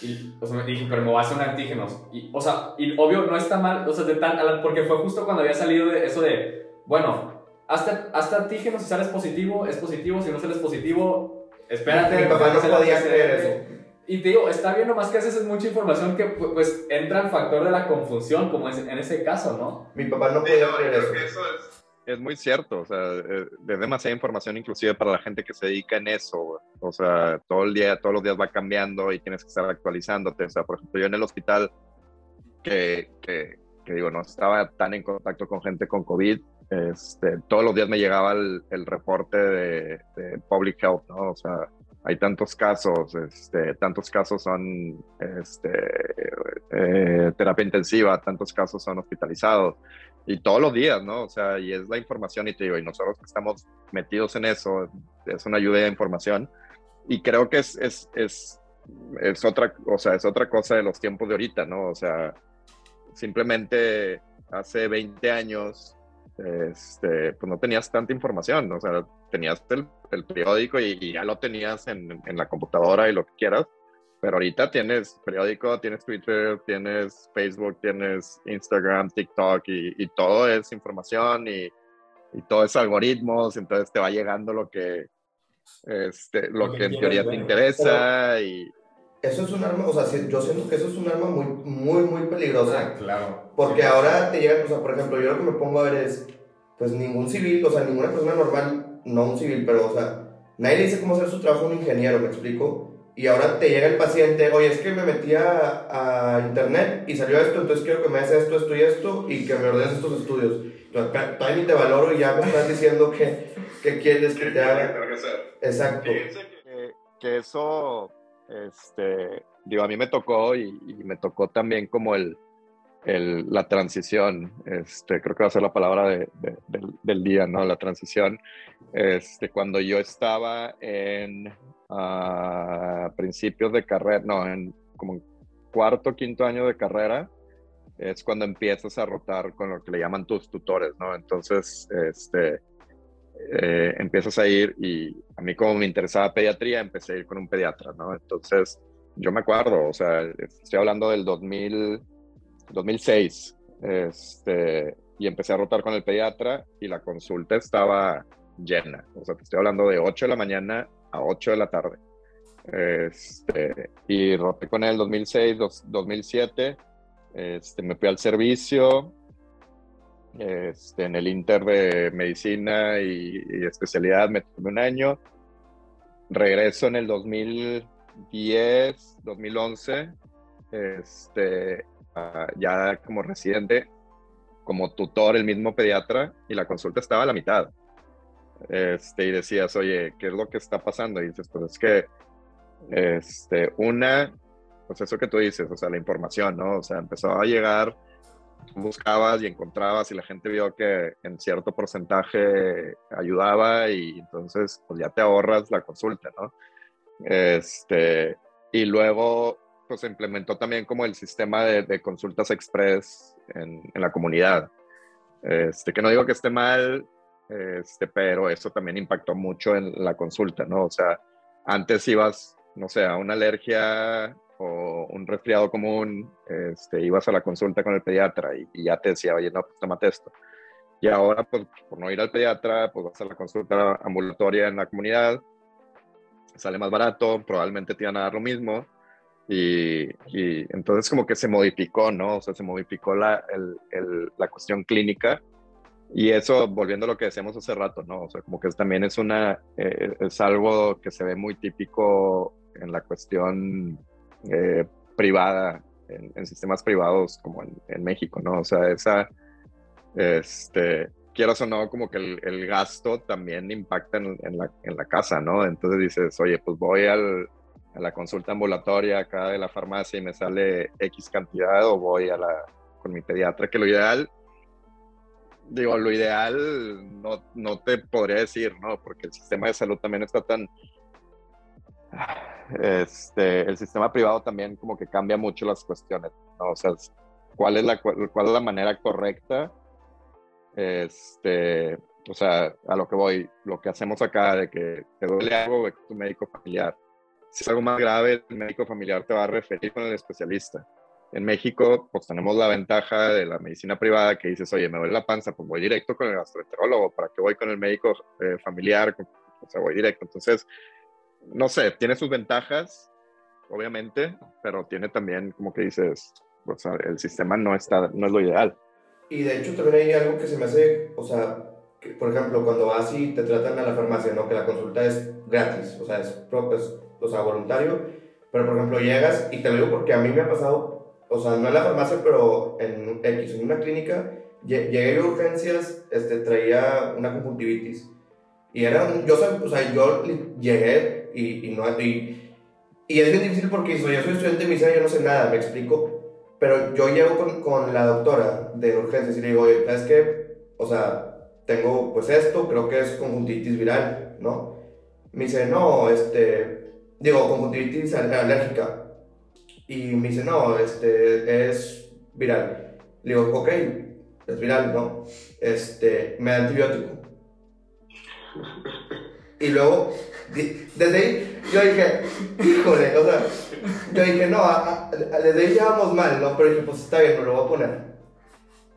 Y, o sea, me dije, pero me voy a hacer un antígenos. Y, o sea, y obvio, no está mal, o sea, de tan, porque fue justo cuando había salido de eso de, bueno, hasta, hasta antígenos, si sales positivo, es positivo, si no sales positivo, espérate. Mi papá no hacer podía creer eso. Y te digo, está bien, nomás que a veces es mucha información que pu- pues entra el factor de la confusión, como es en ese caso, ¿no? Mi papá no podía creer eso. Es muy cierto, o sea, eh, es demasiada información inclusive para la gente que se dedica en eso, o sea, todo el día, todos los días va cambiando y tienes que estar actualizándote, o sea, por ejemplo, yo en el hospital, que, que, que digo, no estaba tan en contacto con gente con COVID, este, todos los días me llegaba el, el reporte de, de Public Health, ¿no? O sea, hay tantos casos, este, tantos casos son este, eh, terapia intensiva, tantos casos son hospitalizados y todos los días, ¿no? O sea, y es la información y te digo, y nosotros que estamos metidos en eso, es una lluvia de información y creo que es, es, es, es otra, o sea, es otra cosa de los tiempos de ahorita, ¿no? O sea, simplemente hace 20 años, este, pues no tenías tanta información, o sea, tenías el, el periódico y, y ya lo tenías en, en la computadora y lo que quieras, pero ahorita tienes periódico, tienes Twitter, tienes Facebook, tienes Instagram, TikTok y, y todo es información y, y todo es algoritmos, entonces te va llegando lo que, este, lo Lo que que en teoría te interesa y Eso es un arma, o sea, sí, yo siento que eso es un arma muy, muy, muy peligrosa. Ah, claro. Porque ahora te llegan, o sea, por ejemplo, yo lo que me pongo a ver es, pues ningún civil, o sea, ninguna persona normal, no un civil, pero, o sea, nadie le dice cómo hacer su trabajo a un ingeniero, ¿me explico? Y ahora te llega el paciente, oye, es que me metí a, a internet y salió esto, entonces quiero que me hagas esto, esto y esto, y que me ordenes estos estudios. Entonces, todavía ni te valoro y ya me estás diciendo que, que quieres que te haga. Exacto. que, que eso, este, digo, a mí me tocó y, y me tocó también como el, el, la transición, este, creo que va a ser la palabra de- de- del, del día, ¿no? La transición, este, cuando yo estaba en ah, principios de carrera, no, en como cuarto, quinto año de carrera, es cuando empiezas a rotar con lo que le llaman tus tutores, ¿no? Entonces, este, eh, empiezas a ir y a mí como me interesaba pediatría, empecé a ir con un pediatra, ¿no? Entonces, yo me acuerdo, o sea, estoy hablando del 2000, 2006, este, y empecé a rotar con el pediatra y la consulta estaba llena, o sea, te estoy hablando de 8 de la mañana a 8 de la tarde. Este, y roté con él 2006, dos- 2007, este, me fui al servicio, este, en el Inter de Medicina y, especialidad me tomé un año. Regreso en el 2010, 2011, este, ya como residente, como tutor, el mismo pediatra, y la consulta estaba a la mitad. Este, y decías, oye, ¿qué es lo que está pasando? Y dices, pues es que, este, una, pues eso que tú dices, o sea, la información, ¿no? O sea, empezó a llegar buscabas y encontrabas y la gente vio que en cierto porcentaje ayudaba y entonces pues ya te ahorras la consulta, ¿no? Este, y luego pues se implementó también como el sistema de, de consultas express en, en la comunidad. Este, que no digo que esté mal, este, pero eso también impactó mucho en la consulta, ¿no? O sea, antes ibas, no sé, a una alergia o un resfriado común, este, ibas a la consulta con el pediatra y, y ya te decía, oye, no, pues tómate esto. Y ahora, pues, por no ir al pediatra, pues vas a la consulta ambulatoria en la comunidad, sale más barato, probablemente te van a dar lo mismo. Y, y entonces como que se modificó, ¿no? O sea, se modificó la, el, el, la cuestión clínica. Y eso, volviendo a lo que decíamos hace rato, ¿no? O sea, como que también es una, eh, es algo que se ve muy típico en la cuestión eh, privada, en, en, sistemas privados como en, en México, ¿no? O sea, esa este, quieras o no, como que el, el gasto también impacta en, en, la, en, la, casa, ¿no? Entonces dices, oye, pues voy al, a la consulta ambulatoria acá de la farmacia y me sale X cantidad o voy a la, con mi pediatra, que lo ideal, digo, lo ideal no, no te podría decir, ¿no? Porque el sistema de salud también está tan... Este, el sistema privado también como que cambia mucho las cuestiones, ¿no? O sea, ¿cuál es la, cuál es la manera correcta este, o sea, a lo que voy, lo que hacemos acá de que te duele algo, tu médico familiar. Si es algo más grave, el médico familiar te va a referir con el especialista. En México, pues tenemos la ventaja de la medicina privada que dices, oye, me duele la panza, pues voy directo con el gastroenterólogo, ¿para qué voy con el médico eh, familiar? O sea, voy directo. Entonces, no sé, tiene sus ventajas, obviamente, pero tiene también, como que dices, o sea, el sistema no, está, no es lo ideal. Y de hecho también hay algo que se me hace, o sea, que, por ejemplo, cuando vas y te tratan a la farmacia, ¿no? Que la consulta es gratis, o sea, es, es o sea, voluntario, pero por ejemplo llegas, y te lo digo porque a mí me ha pasado, o sea, no en la farmacia, pero en X, en una clínica, llegué a urgencias, este, traía una conjuntivitis. Y era un, yo, o sea, yo llegué y, y no, y, y es bien difícil porque soy, yo soy estudiante de medicina, yo no sé nada, me explico, pero yo llego con, con, la doctora de urgencias y le digo, oye, ¿sabes qué? O sea, tengo pues esto, creo que es conjuntivitis viral, ¿no? Me dice, no, este, digo, conjuntivitis alérgica. Y me dice, no, este, es viral. Le digo, ok, es viral, ¿no? Este, me da antibiótico. Y luego, desde ahí, yo dije, híjole, o sea, yo dije, no, a, a, desde ahí ya vamos mal, ¿no? Pero dije, pues está bien, me lo voy a poner.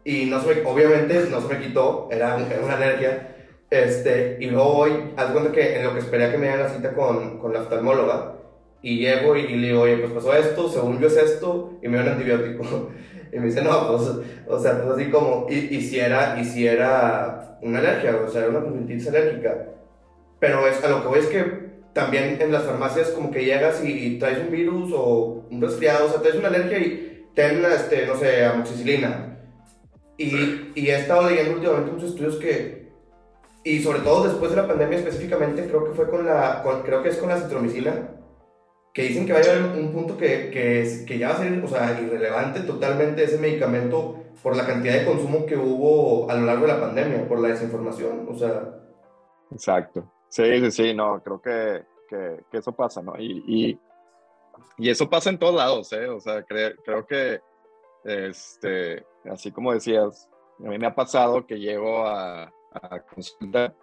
Y no se me, obviamente no se me quitó, era, era una alergia. Este, y luego voy, haz cuenta que en lo que esperé a que me dieran la cita con, con la oftalmóloga, y llego y, y, le digo, oye, pues pasó esto, según yo es esto, y me dio un antibiótico. [laughs] Y me dice, no, pues, o sea, pues así como, y, y, si era, y si era una alergia, o sea, era una conjuntivitis alérgica. Pero es, a lo que voy es que también en las farmacias como que llegas y, y, traes un virus o un resfriado, o sea, traes una alergia y ten, este, no sé, amoxicilina. Y, y he estado leyendo últimamente muchos estudios que, y sobre todo después de la pandemia específicamente, creo que fue con la, con, creo que es con la citromicina, que dicen que va a llegar un punto que, que, que ya va a ser, o sea, irrelevante totalmente ese medicamento por la cantidad de consumo que hubo a lo largo de la pandemia, por la desinformación, o sea... Exacto. Sí, sí, sí, no, creo que, que, que eso pasa, ¿no? Y, y, y, eso pasa en todos lados, ¿eh? O sea, cre, creo que, este, así como decías, a mí me ha pasado que llego a, a consulta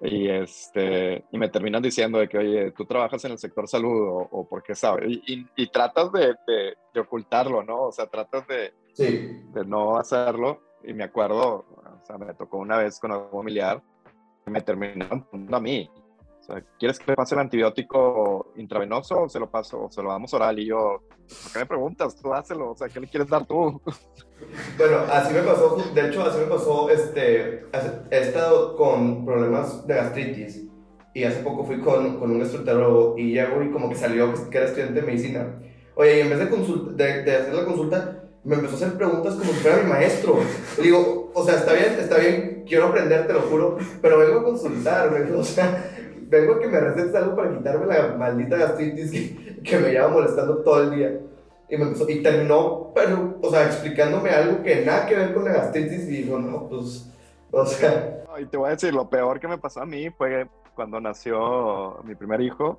y, este, y me terminan diciendo de que, oye, tú trabajas en el sector salud o, o por qué sabes. Y, y, y tratas de, de, de, ocultarlo, ¿no? O sea, tratas de, sí. de no hacerlo. Y me acuerdo, o sea, me tocó una vez con un familiar me terminaron poniendo a mí. O sea, ¿quieres que le pase el antibiótico intravenoso o se lo paso o se lo damos oral? Y yo, ¿por qué me preguntas? Tú hácelo, o sea, ¿qué le quieres dar tú? [laughs] Bueno, así me pasó, de hecho, así me pasó, este, he estado con problemas de gastritis y hace poco fui con, con un gastroenterólogo y llego y como que salió que era estudiante de medicina. Oye, y en vez de, consulta, de, de hacer la consulta, me empezó a hacer preguntas como si fuera mi maestro. Le digo, o sea, está bien, está bien, quiero aprender, te lo juro, pero vengo a consultar, vengo, o sea, vengo a que me recetes algo para quitarme la maldita gastritis que, que me lleva molestando todo el día. Y, me empezó, y terminó, pero, o sea, explicándome algo que nada que ver con la gastritis y dijo, no, pues, o sea... Y te voy a decir, lo peor que me pasó a mí fue cuando nació mi primer hijo,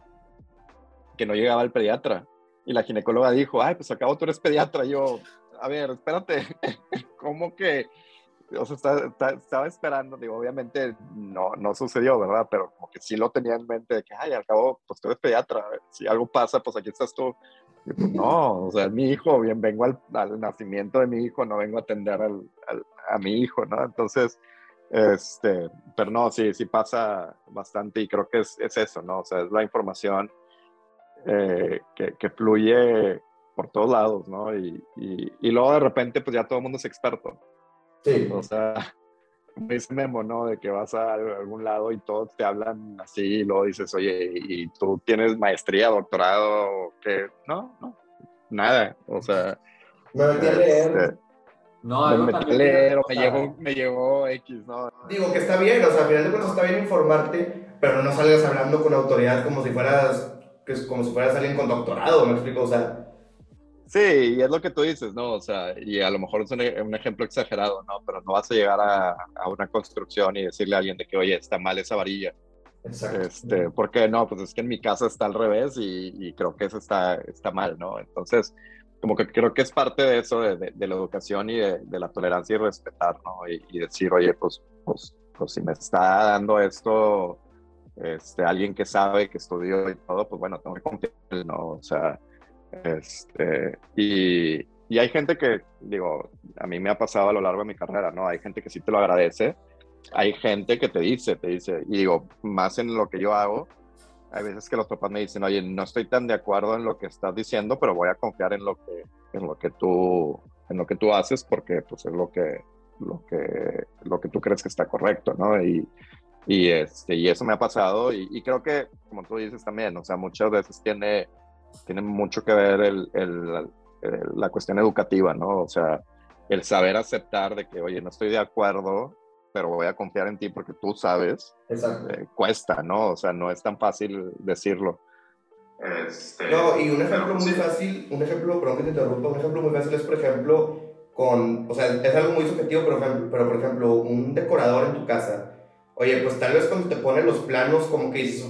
que no llegaba al pediatra. Y la ginecóloga dijo, ay, pues acabo tú eres pediatra. Y yo, a ver, espérate, [laughs] ¿cómo que o sea, estaba, esperando, digo, obviamente no, no sucedió, ¿verdad? Pero como que sí lo tenía en mente de que, ay, al cabo, pues tú eres pediatra, si algo pasa, pues aquí estás tú. Pues, no, o sea, mi hijo, bien, vengo al, al, nacimiento de mi hijo, no vengo a atender al, a mi hijo, ¿no? Entonces, este, pero no, sí, sí pasa bastante y creo que es, es eso, ¿no? O sea, es la información eh, que, que, fluye por todos lados, ¿no? Y, y, y, luego de repente, pues ya todo el mundo es experto. Sí. O sea, [laughs] como dice Memo, ¿no? De que vas a algún lado y todos te hablan así y luego dices, oye, ¿y tú tienes maestría, doctorado? ¿Qué? No, no, nada. O sea... Me metí a leer. Este, no, me metí a leer, me llegó, me llegó X, ¿no? Digo que está bien, o sea, al final de cuentas está bien informarte, pero no salgas hablando con autoridad como si fueras, como si fueras alguien con doctorado, me explico, o sea... Sí, y es lo que tú dices, ¿no? O sea, y a lo mejor es un, un ejemplo exagerado, ¿no? Pero no vas a llegar a, a, una construcción y decirle a alguien de que, oye, está mal esa varilla. Exacto. Este, ¿Por qué no? Pues es que en mi casa está al revés y, y, creo que eso está, está mal, ¿no? Entonces, como que creo que es parte de eso, de, de, de la educación y de, de, la tolerancia y respetar, ¿no? Y, y, decir, oye, pues, pues, pues si me está dando esto este, alguien que sabe, que estudió y todo, pues bueno, tengo que confiar, ¿no? O sea este, y, y, hay gente que, digo, a mí me ha pasado a lo largo de mi carrera, ¿no? Hay gente que sí te lo agradece, hay gente que te dice, te dice, y digo, más en lo que yo hago, hay veces que los papás me dicen, oye, no estoy tan de acuerdo en lo que estás diciendo, pero voy a confiar en lo que, en lo que tú, en lo que tú haces, porque pues es lo que, lo que, lo que tú crees que está correcto, ¿no? Y, y, este, y eso me ha pasado, y, y creo que, como tú dices también, o sea, muchas veces tiene tiene mucho que ver el, el, la cuestión educativa, ¿no? O sea, el saber aceptar de que, oye, no estoy de acuerdo, pero voy a confiar en ti porque tú sabes, eh, cuesta, ¿no? O sea, no es tan fácil decirlo. Este, no, y un ejemplo muy fácil, un ejemplo, perdón que te interrumpa, un ejemplo muy fácil es, por ejemplo, con, o sea, es algo muy subjetivo, pero, pero por ejemplo, un decorador en tu casa, oye, pues tal vez cuando te pone los planos, como que dices,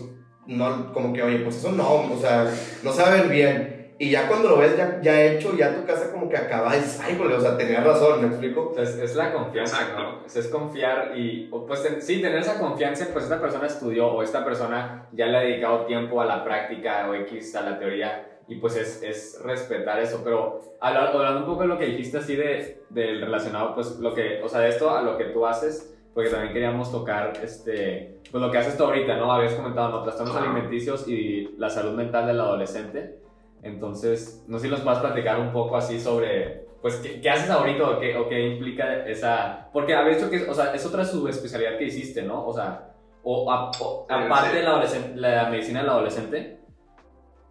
no, como que, oye, pues eso no, o sea, no saben bien. Y ya cuando lo ves ya, ya hecho, ya tu casa como que acaba, y dices, ay, o sea, tenías razón, ¿me explico? Es, es la confianza, ¿no? Es, es, confiar y, pues sí, tener esa confianza, pues esta persona estudió o esta persona ya le ha dedicado tiempo a la práctica o X a la teoría y pues es, es respetar eso, pero hablando un poco de lo que dijiste así de, del relacionado, pues lo que, o sea, de esto a lo que tú haces, porque también queríamos tocar, este, pues lo que haces tú ahorita, ¿no? Habías comentado, ¿no? Trastornos alimenticios y la salud mental del adolescente. Entonces, no sé si nos vas a platicar un poco así sobre, pues, ¿qué, qué haces ahorita o qué, o qué, implica esa...? Porque habías dicho que, o sea, es otra subespecialidad que hiciste, ¿no? O sea, o, aparte de la, la, medicina del adolescente.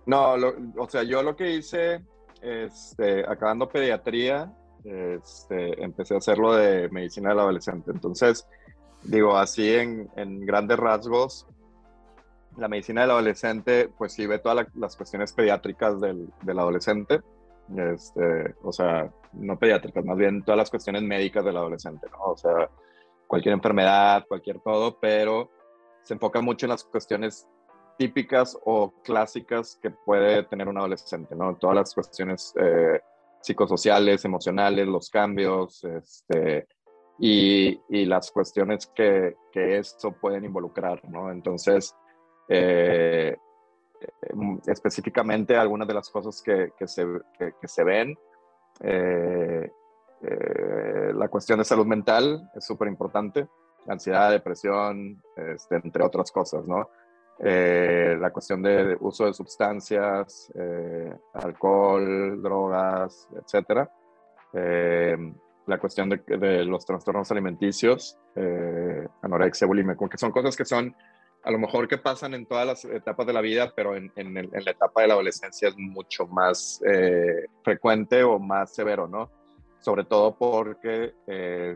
No, lo, o sea, yo lo que hice, este, acabando pediatría, este, empecé a hacerlo de medicina del adolescente. Entonces, digo, así en, grandes rasgos, la medicina del adolescente, pues sí ve todas las cuestiones pediátricas del, del adolescente, este, o sea, no pediátricas, más bien todas las cuestiones médicas del adolescente, ¿no? O sea, cualquier enfermedad, cualquier todo, pero se enfoca mucho en las cuestiones típicas o clásicas que puede tener un adolescente, ¿no? Todas las cuestiones eh, psicosociales, emocionales, los cambios, este, y, y las cuestiones que, que, esto pueden involucrar, ¿no? Entonces, eh, específicamente algunas de las cosas que, que, se, que se, ven, eh, eh, la cuestión de salud mental es súper importante, ansiedad, depresión, este, entre otras cosas, ¿no? Eh, la cuestión de uso de sustancias, eh, alcohol, drogas, etc. Eh, la cuestión de, los trastornos alimenticios, anorexia, bulimia, que son cosas que son a lo mejor que pasan en todas las etapas de la vida, pero en, la etapa de la adolescencia es mucho más frecuente o más severo, ¿no? Sobre todo porque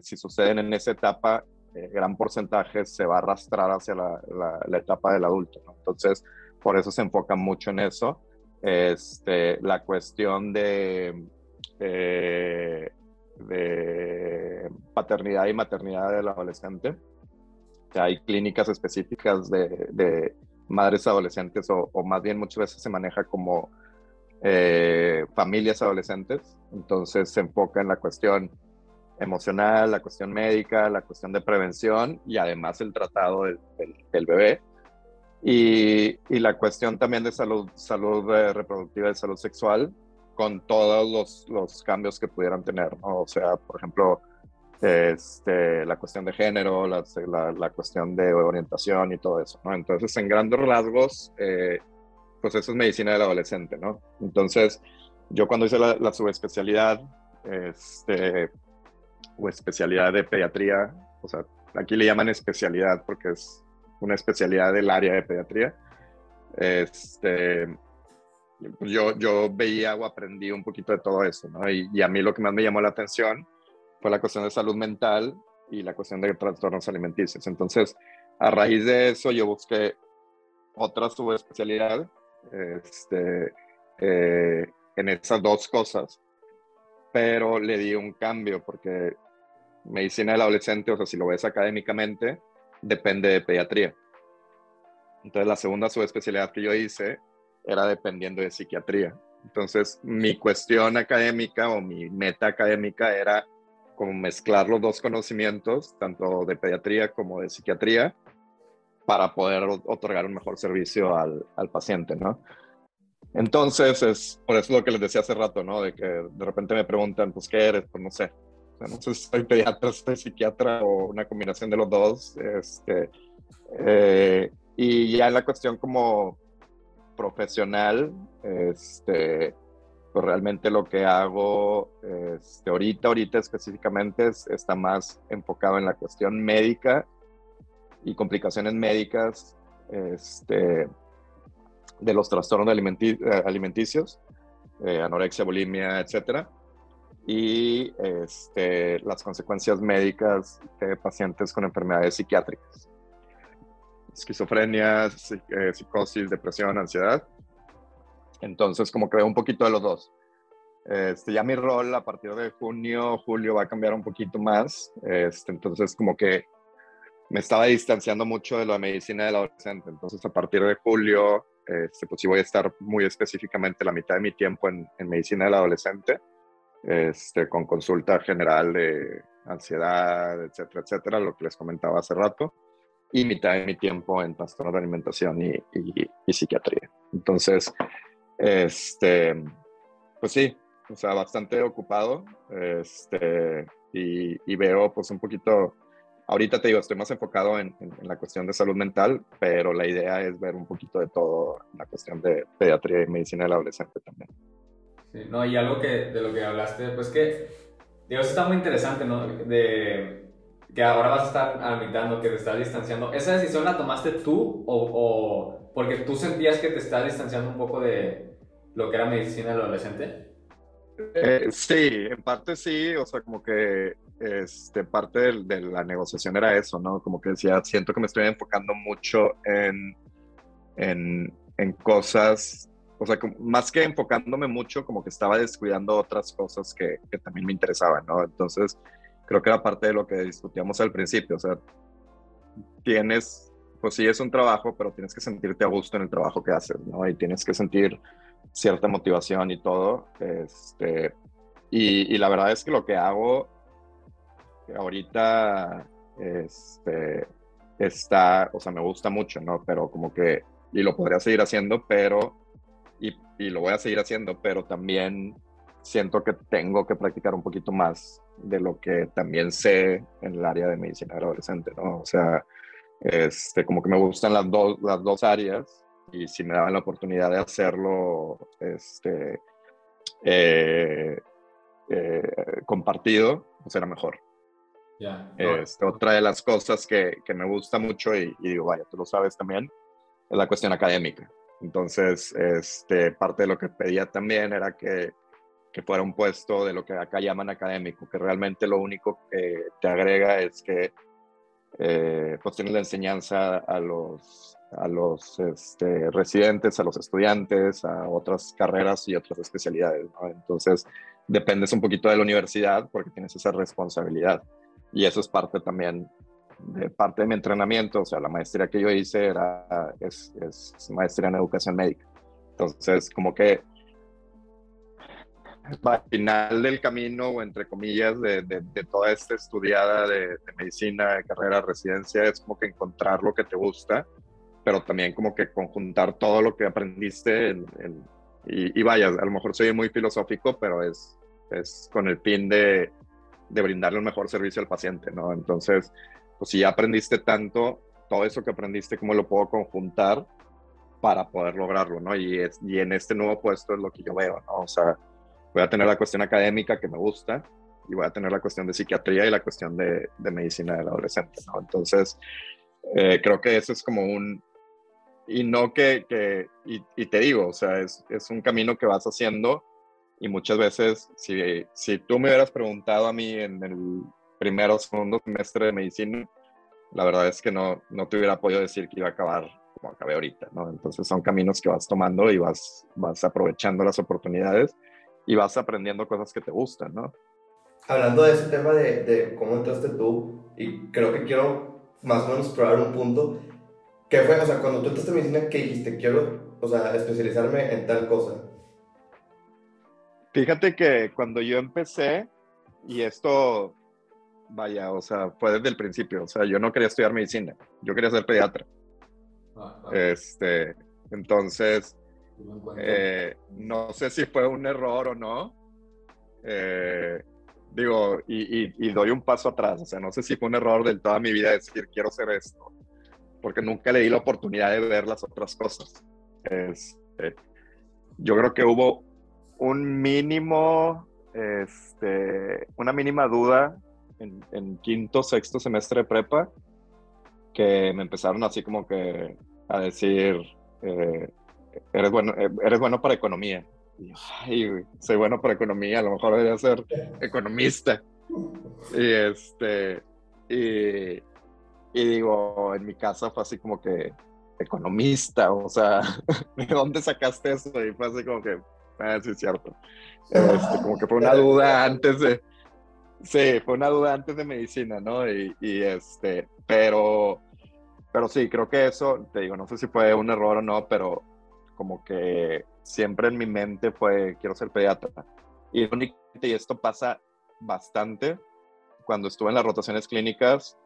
si suceden en esa etapa, eh, gran porcentaje se va a arrastrar hacia la, la, la etapa del adulto. ¿no? Entonces, por eso se enfoca mucho en eso. Este, la cuestión de, eh, de paternidad y maternidad del adolescente. hay clínicas específicas de, de madres adolescentes o, o, más bien muchas veces se maneja como eh, familias adolescentes. Entonces se enfoca en la cuestión emocional, la cuestión médica, la cuestión de prevención y además el tratado del, del, bebé. Y, y, la cuestión también de salud, salud eh, reproductiva y salud sexual con todos los, los cambios que pudieran tener, ¿no? O sea, por ejemplo, este, la cuestión de género, la, la, cuestión de orientación y todo eso, ¿no? Entonces, en grandes rasgos, eh, pues eso es medicina del adolescente, ¿no? Entonces, yo cuando hice la, subespecialidad, este, o especialidad de pediatría, o sea, aquí le llaman especialidad porque es una especialidad del área de pediatría, este, yo, yo veía o aprendí un poquito de todo eso, ¿no? Y, y a mí lo que más me llamó la atención fue la cuestión de salud mental y la cuestión de trastornos alimenticios. Entonces, a raíz de eso, yo busqué otra subespecialidad este, eh, en esas dos cosas, pero le di un cambio porque medicina del adolescente, o sea, si lo ves académicamente, depende de pediatría. Entonces, la segunda subespecialidad que yo hice era dependiendo de psiquiatría. Entonces, mi cuestión académica o mi meta académica era como mezclar los dos conocimientos, tanto de pediatría como de psiquiatría, para poder otorgar un mejor servicio al, al paciente, ¿no? Entonces, es por eso lo que les decía hace rato, ¿no? De que de repente me preguntan, pues, ¿qué eres? Pues no sé. No sé si soy pediatra, [laughs] soy psiquiatra o una combinación de los dos. Este, eh, y ya en la cuestión como profesional, este, pues realmente lo que hago este, ahorita, ahorita específicamente está más enfocado en la cuestión médica y complicaciones médicas este, de los trastornos eh, alimenticios, eh, anorexia, bulimia, etcétera, y este, las consecuencias médicas de pacientes con enfermedades psiquiátricas, esquizofrenia, eh, psicosis, depresión, ansiedad entonces, como que un poquito de los dos. Este, ya mi rol a partir de junio, julio va a cambiar un poquito más. Este, entonces, como que me estaba distanciando mucho de la medicina del adolescente. Entonces, a partir de julio, este, pues sí voy a estar muy específicamente la mitad de mi tiempo en, en medicina del adolescente, este, con consulta general de ansiedad, etcétera, etcétera, lo que les comentaba hace rato, y mitad de mi tiempo en trastornos de alimentación y, y, y psiquiatría. Entonces, este, pues sí, o sea, bastante ocupado. Este, y, veo pues un poquito, ahorita te digo, estoy más enfocado en, la cuestión de salud mental, pero la idea es ver un poquito de todo, la cuestión de pediatría y medicina del adolescente también. No, y algo que, de lo que hablaste, pues que, digo, eso está muy interesante, ¿no? De que ahora vas a estar admitando que te estás distanciando. ¿Esa decisión la tomaste tú o, porque tú sentías que te estás distanciando un poco de, lo que era medicina adolescente? Eh, sí, en parte sí, o sea, como que este, parte de, la negociación era eso, ¿no? Como que decía, siento que me estoy enfocando mucho en, en, en cosas, o sea, más que enfocándome mucho, como que estaba descuidando otras cosas que, que, también me interesaban, ¿no? Entonces, creo que era parte de lo que discutíamos al principio, o sea, tienes, pues sí es un trabajo, pero tienes que sentirte a gusto en el trabajo que haces, ¿no? Y tienes que sentir cierta motivación y todo. Este, y, la verdad es que lo que hago ahorita este, está, o sea, me gusta mucho, ¿no? Pero como que, y lo podría seguir haciendo, pero, y, y lo voy a seguir haciendo, pero también siento que tengo que practicar un poquito más de lo que también sé en el área de medicina adolescente, ¿no? O sea, este, como que me gustan las, dos las dos áreas y si me daban la oportunidad de hacerlo este, eh, eh, compartido, pues era mejor. Este, otra de las cosas que, que me gusta mucho, y, digo, vaya, tú lo sabes también, es la cuestión académica. Entonces, este, parte de lo que pedía también era que, fuera un puesto de lo que acá llaman académico, que realmente lo único que te agrega es que eh, pues tienes la enseñanza a los, a los este, residentes, a los estudiantes, a otras carreras y otras especialidades. Entonces, dependes un poquito de la universidad porque tienes esa responsabilidad. Y eso es parte también de parte de mi entrenamiento. O sea, la maestría que yo hice era, es, es maestría en educación médica. Entonces, como que al final del camino, o entre comillas, de, de, toda esta estudiada de, medicina, de carrera, residencia, es como que encontrar lo que te gusta, pero también como que conjuntar todo lo que aprendiste y, y, vaya, a lo mejor soy muy filosófico, pero es, es con el fin de, de brindarle un mejor servicio al paciente, ¿no? Entonces, pues si ya aprendiste tanto, todo eso que aprendiste, ¿cómo lo puedo conjuntar para poder lograrlo, ¿no? Y, es, y en este nuevo puesto es lo que yo veo, ¿no? O sea, voy a tener la cuestión académica que me gusta y voy a tener la cuestión de psiquiatría y la cuestión de, de medicina del adolescente, ¿no? Entonces, eh, creo que eso es como un... Y no que, que y, te digo, o sea, es, es, un camino que vas haciendo y muchas veces, si, si tú me hubieras preguntado a mí en el primero o segundo semestre de medicina, la verdad es que no, no te hubiera podido decir que iba a acabar como acabé ahorita, ¿no? Entonces son caminos que vas tomando y vas, vas aprovechando las oportunidades y vas aprendiendo cosas que te gustan, ¿no? Hablando de ese tema de, de cómo entraste tú, y creo que quiero más o menos probar un punto, ¿qué fue? O sea, cuando tú entraste en medicina, ¿qué dijiste? Quiero, o sea, especializarme en tal cosa. Fíjate que cuando yo empecé, y esto, vaya, o sea, fue desde el principio, o sea, yo no quería estudiar medicina, yo quería ser pediatra. Este, entonces, eh, no sé si fue un error o no. Eh, digo, y, doy un paso atrás, o sea, no sé si fue un error de toda mi vida decir quiero ser esto, porque nunca le di la oportunidad de ver las otras cosas. Este, yo creo que hubo un mínimo, este, una mínima duda en, en quinto, sexto semestre de prepa, que me empezaron así como que a decir, eh, eres, bueno, eh, eres bueno para economía. Y ay, soy bueno para economía, a lo mejor debería ser economista. Y este, y, y digo, en mi casa fue así como que economista, o sea, [laughs] ¿de dónde sacaste eso? Y fue así como que, ah, sí, es cierto. Este, como que fue una duda antes de, sí, fue una duda antes de medicina, ¿no? Y, y este, pero pero sí, creo que eso, te digo, no sé si fue un error o no, pero como que siempre en mi mente fue, quiero ser pediatra. Y y esto pasa bastante cuando estuve en las rotaciones clínicas,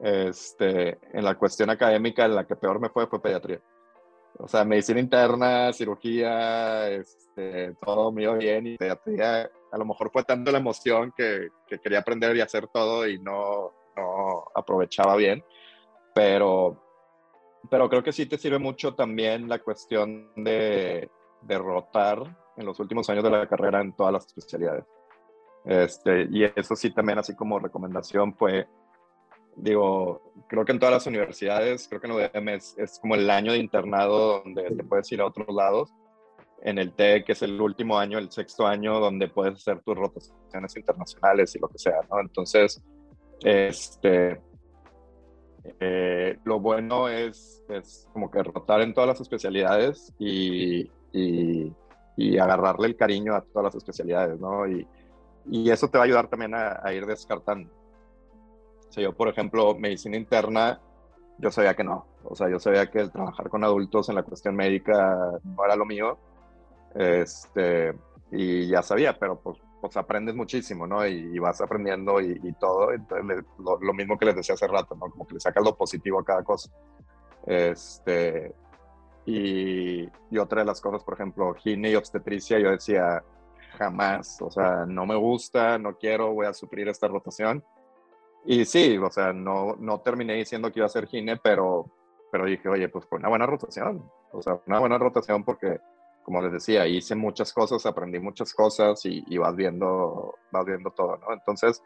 este, en la cuestión académica, en la que peor me fue fue pediatría. O sea, medicina interna, cirugía, este, todo iba bien y pediatría, a lo mejor fue tanto la emoción que, que quería aprender y hacer todo y no, no aprovechaba bien pero, pero creo que sí te sirve mucho también la cuestión de, derrotar rotar en los últimos años de la carrera en todas las especialidades. Este, y eso sí también así como recomendación fue, digo, creo que en todas las universidades, creo que en UDM es como el año de internado donde te puedes ir a otros lados. En el TEC es el último año, el sexto año, donde puedes hacer tus rotaciones internacionales y lo que sea, ¿no? Entonces, este, eh, lo bueno es, es, como que rotar en todas las especialidades y, y, agarrarle el cariño a todas las especialidades, ¿no? Y, y eso te va a ayudar también a, ir descartando. O sea, yo, por ejemplo, medicina interna, yo sabía que no. O sea, yo sabía que el trabajar con adultos en la cuestión médica no era lo mío. Este, y ya sabía, pero pues pues aprendes muchísimo, ¿no? Y, vas aprendiendo y, todo. Entonces, lo, mismo que les decía hace rato, ¿no? Como que le sacas lo positivo a cada cosa. Este, y, y otra de las cosas, por ejemplo, gine y obstetricia, yo decía, jamás, o sea, no me gusta, no quiero, voy a suplir esta rotación. Y sí, o sea, no, no terminé diciendo que iba a ser gine, pero, pero dije, oye, pues fue una buena rotación. O sea, una buena rotación porque como les decía, hice muchas cosas, aprendí muchas cosas y, vas viendo, vas viendo todo, ¿no? Entonces,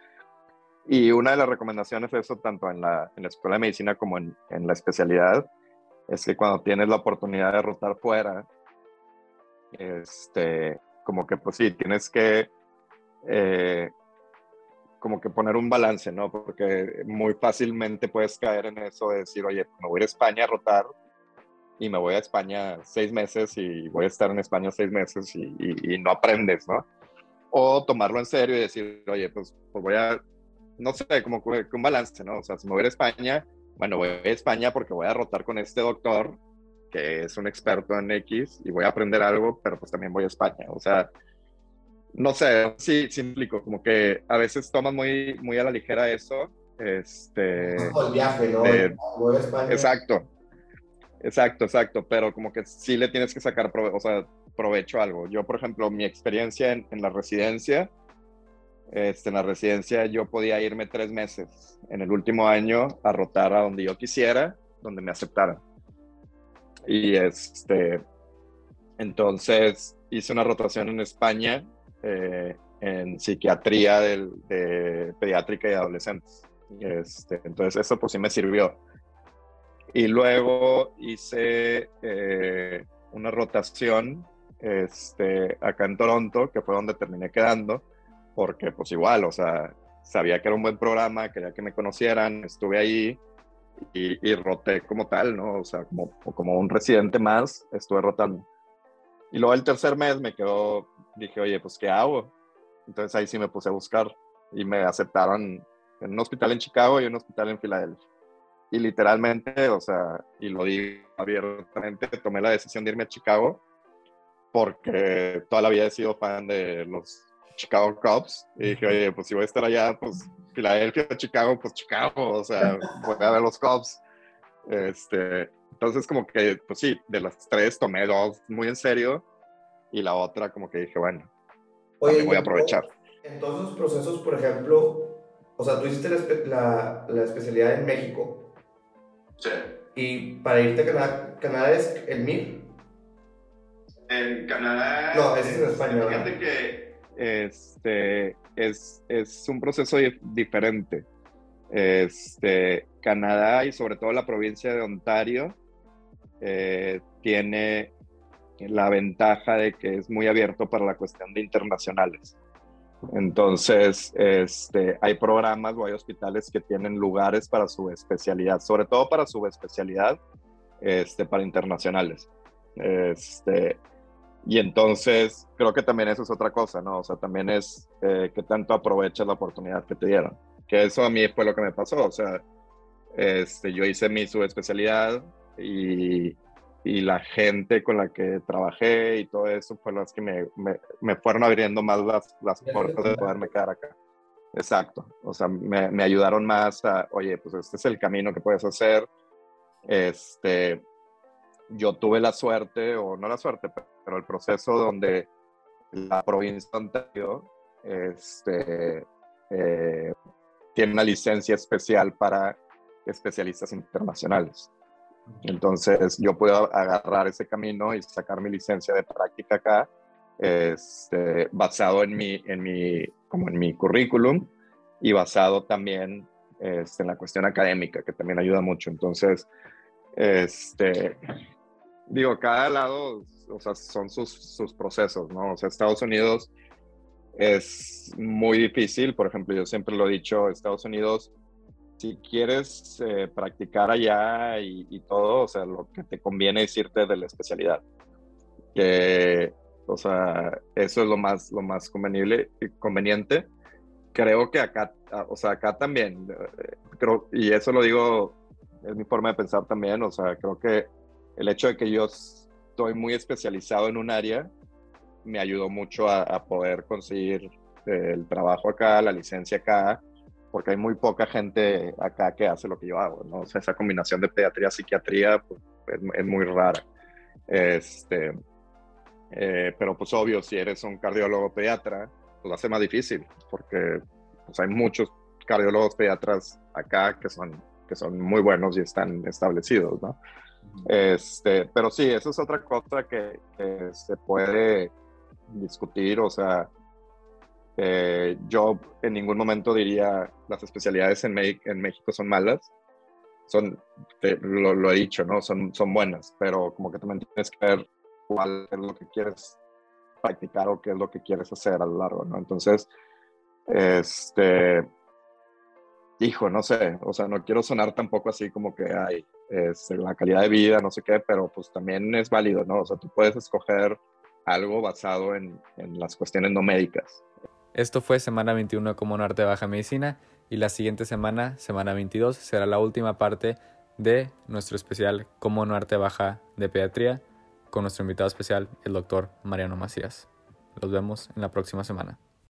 y una de las recomendaciones eso, tanto en la, en la escuela de medicina como en, en, la especialidad, es que cuando tienes la oportunidad de rotar fuera, este, como que pues sí, tienes que eh, como que poner un balance, ¿no? Porque muy fácilmente puedes caer en eso de decir, oye, me voy a España a rotar, y me voy a España seis meses y voy a estar en España seis meses y, y, no aprendes, ¿no? O tomarlo en serio y decir, oye, pues, pues voy a, no sé, como que un balance, ¿no? O sea, si me voy a España, bueno, voy a España porque voy a rotar con este doctor que es un experto en X y voy a aprender algo, pero pues también voy a España. O sea, no sé, sí, sí implico, como que a veces tomas muy, muy a la ligera eso. Este, el viaje, ¿no? exacto, exacto, exacto, pero como que sí le tienes que sacar provecho a algo. Yo, por ejemplo, mi experiencia en, en la residencia, este, en la residencia yo podía irme tres meses en el último año a rotar a donde yo quisiera, donde me aceptaran. Y este, entonces hice una rotación en España eh, en psiquiatría de pediátrica y adolescentes. Este, entonces eso pues sí me sirvió. Y luego hice eh, una rotación este, acá en Toronto, que fue donde terminé quedando, porque pues igual, o sea, sabía que era un buen programa, quería que me conocieran, estuve ahí y, roté como tal, ¿no? O sea, como, como un residente más, estuve rotando. Y luego el tercer mes me quedó, dije, oye, pues ¿qué hago? Entonces ahí sí me puse a buscar y me aceptaron en un hospital en Chicago y un hospital en Filadelfia. Y literalmente, o sea, y lo digo abiertamente, tomé la decisión de irme a Chicago porque toda la vida he sido fan de los Chicago Cubs. Y dije, oye, pues si voy a estar allá, pues Filadelfia, Chicago, pues Chicago, o sea, [laughs] voy a ver los Cubs. Este, entonces, como que, pues sí, de las tres tomé dos muy en serio y la otra, como que dije, bueno, oye, voy a aprovechar. En todos esos procesos, por ejemplo, o sea, tú hiciste la, la, especialidad en México. Sí. Y para irte a Canadá, ¿Canadá es el MIR? En Canadá. No, es en España. Fíjate que este, es, es un proceso diferente. Este, Canadá y sobre todo la provincia de Ontario eh, tiene la ventaja de que es muy abierto para la cuestión de internacionales. Entonces, este, hay programas o hay hospitales que tienen lugares para su especialidad, sobre todo para su especialidad, este, para internacionales. Este, y entonces creo que también eso es otra cosa, ¿no? O sea, también es eh, que tanto aprovechas la oportunidad que te dieron. Que eso a mí fue lo que me pasó. O sea, este, yo hice mi subespecialidad y, y la gente con la que trabajé y todo eso fue las que me, me, me fueron abriendo más las, las puertas de poderme quedar acá. Exacto. O sea, me, me ayudaron más a, oye, pues este es el camino que puedes hacer. Este, yo tuve la suerte, o no la suerte, pero el proceso donde la provincia de Ontario este, eh, tiene una licencia especial para especialistas internacionales. Entonces yo puedo agarrar ese camino y sacar mi licencia de práctica acá, este, basado en mi, en mi, como en mi currículum y basado también este, en la cuestión académica, que también ayuda mucho. Entonces, este, digo, cada lado, o sea, son sus, sus procesos, ¿no? O sea, Estados Unidos es muy difícil, por ejemplo, yo siempre lo he dicho, Estados Unidos, si quieres eh, practicar allá y, todo, o sea, lo que te conviene es irte de la especialidad. Que, o sea, eso es lo más, lo más convenible, conveniente. Creo que acá, o sea, acá también, eh, creo, y eso lo digo, es mi forma de pensar también, o sea, creo que el hecho de que yo estoy muy especializado en un área me ayudó mucho a, poder conseguir eh, el trabajo acá, la licencia acá, porque hay muy poca gente acá que hace lo que yo hago, ¿no? O sea, esa combinación de pediatría, psiquiatría, pues, es, muy rara. Este, eh, pero pues obvio, si eres un cardiólogo pediatra, pues hace más difícil, porque pues, hay muchos cardiólogos pediatras acá que son, que son muy buenos y están establecidos, ¿no? Este, pero sí, eso es otra cosa que, se puede discutir, o sea, eh, yo en ningún momento diría las especialidades en, en México son malas, son, lo, he dicho, ¿no? Son, son buenas, pero como que también tienes que ver cuál es lo que quieres practicar o qué es lo que quieres hacer a lo largo, ¿no? Entonces, este, hijo, no sé, o sea, no quiero sonar tampoco así como que hay es la calidad de vida, no sé qué, pero pues también es válido, ¿no? O sea, tú puedes escoger algo basado en, en las cuestiones no médicas. Esto fue semana 21 de Como Arte Baja Medicina y la siguiente semana, semana 22, será la última parte de nuestro especial Como Arte Baja de Pediatría con nuestro invitado especial, el doctor Mariano Macías. Los vemos en la próxima semana.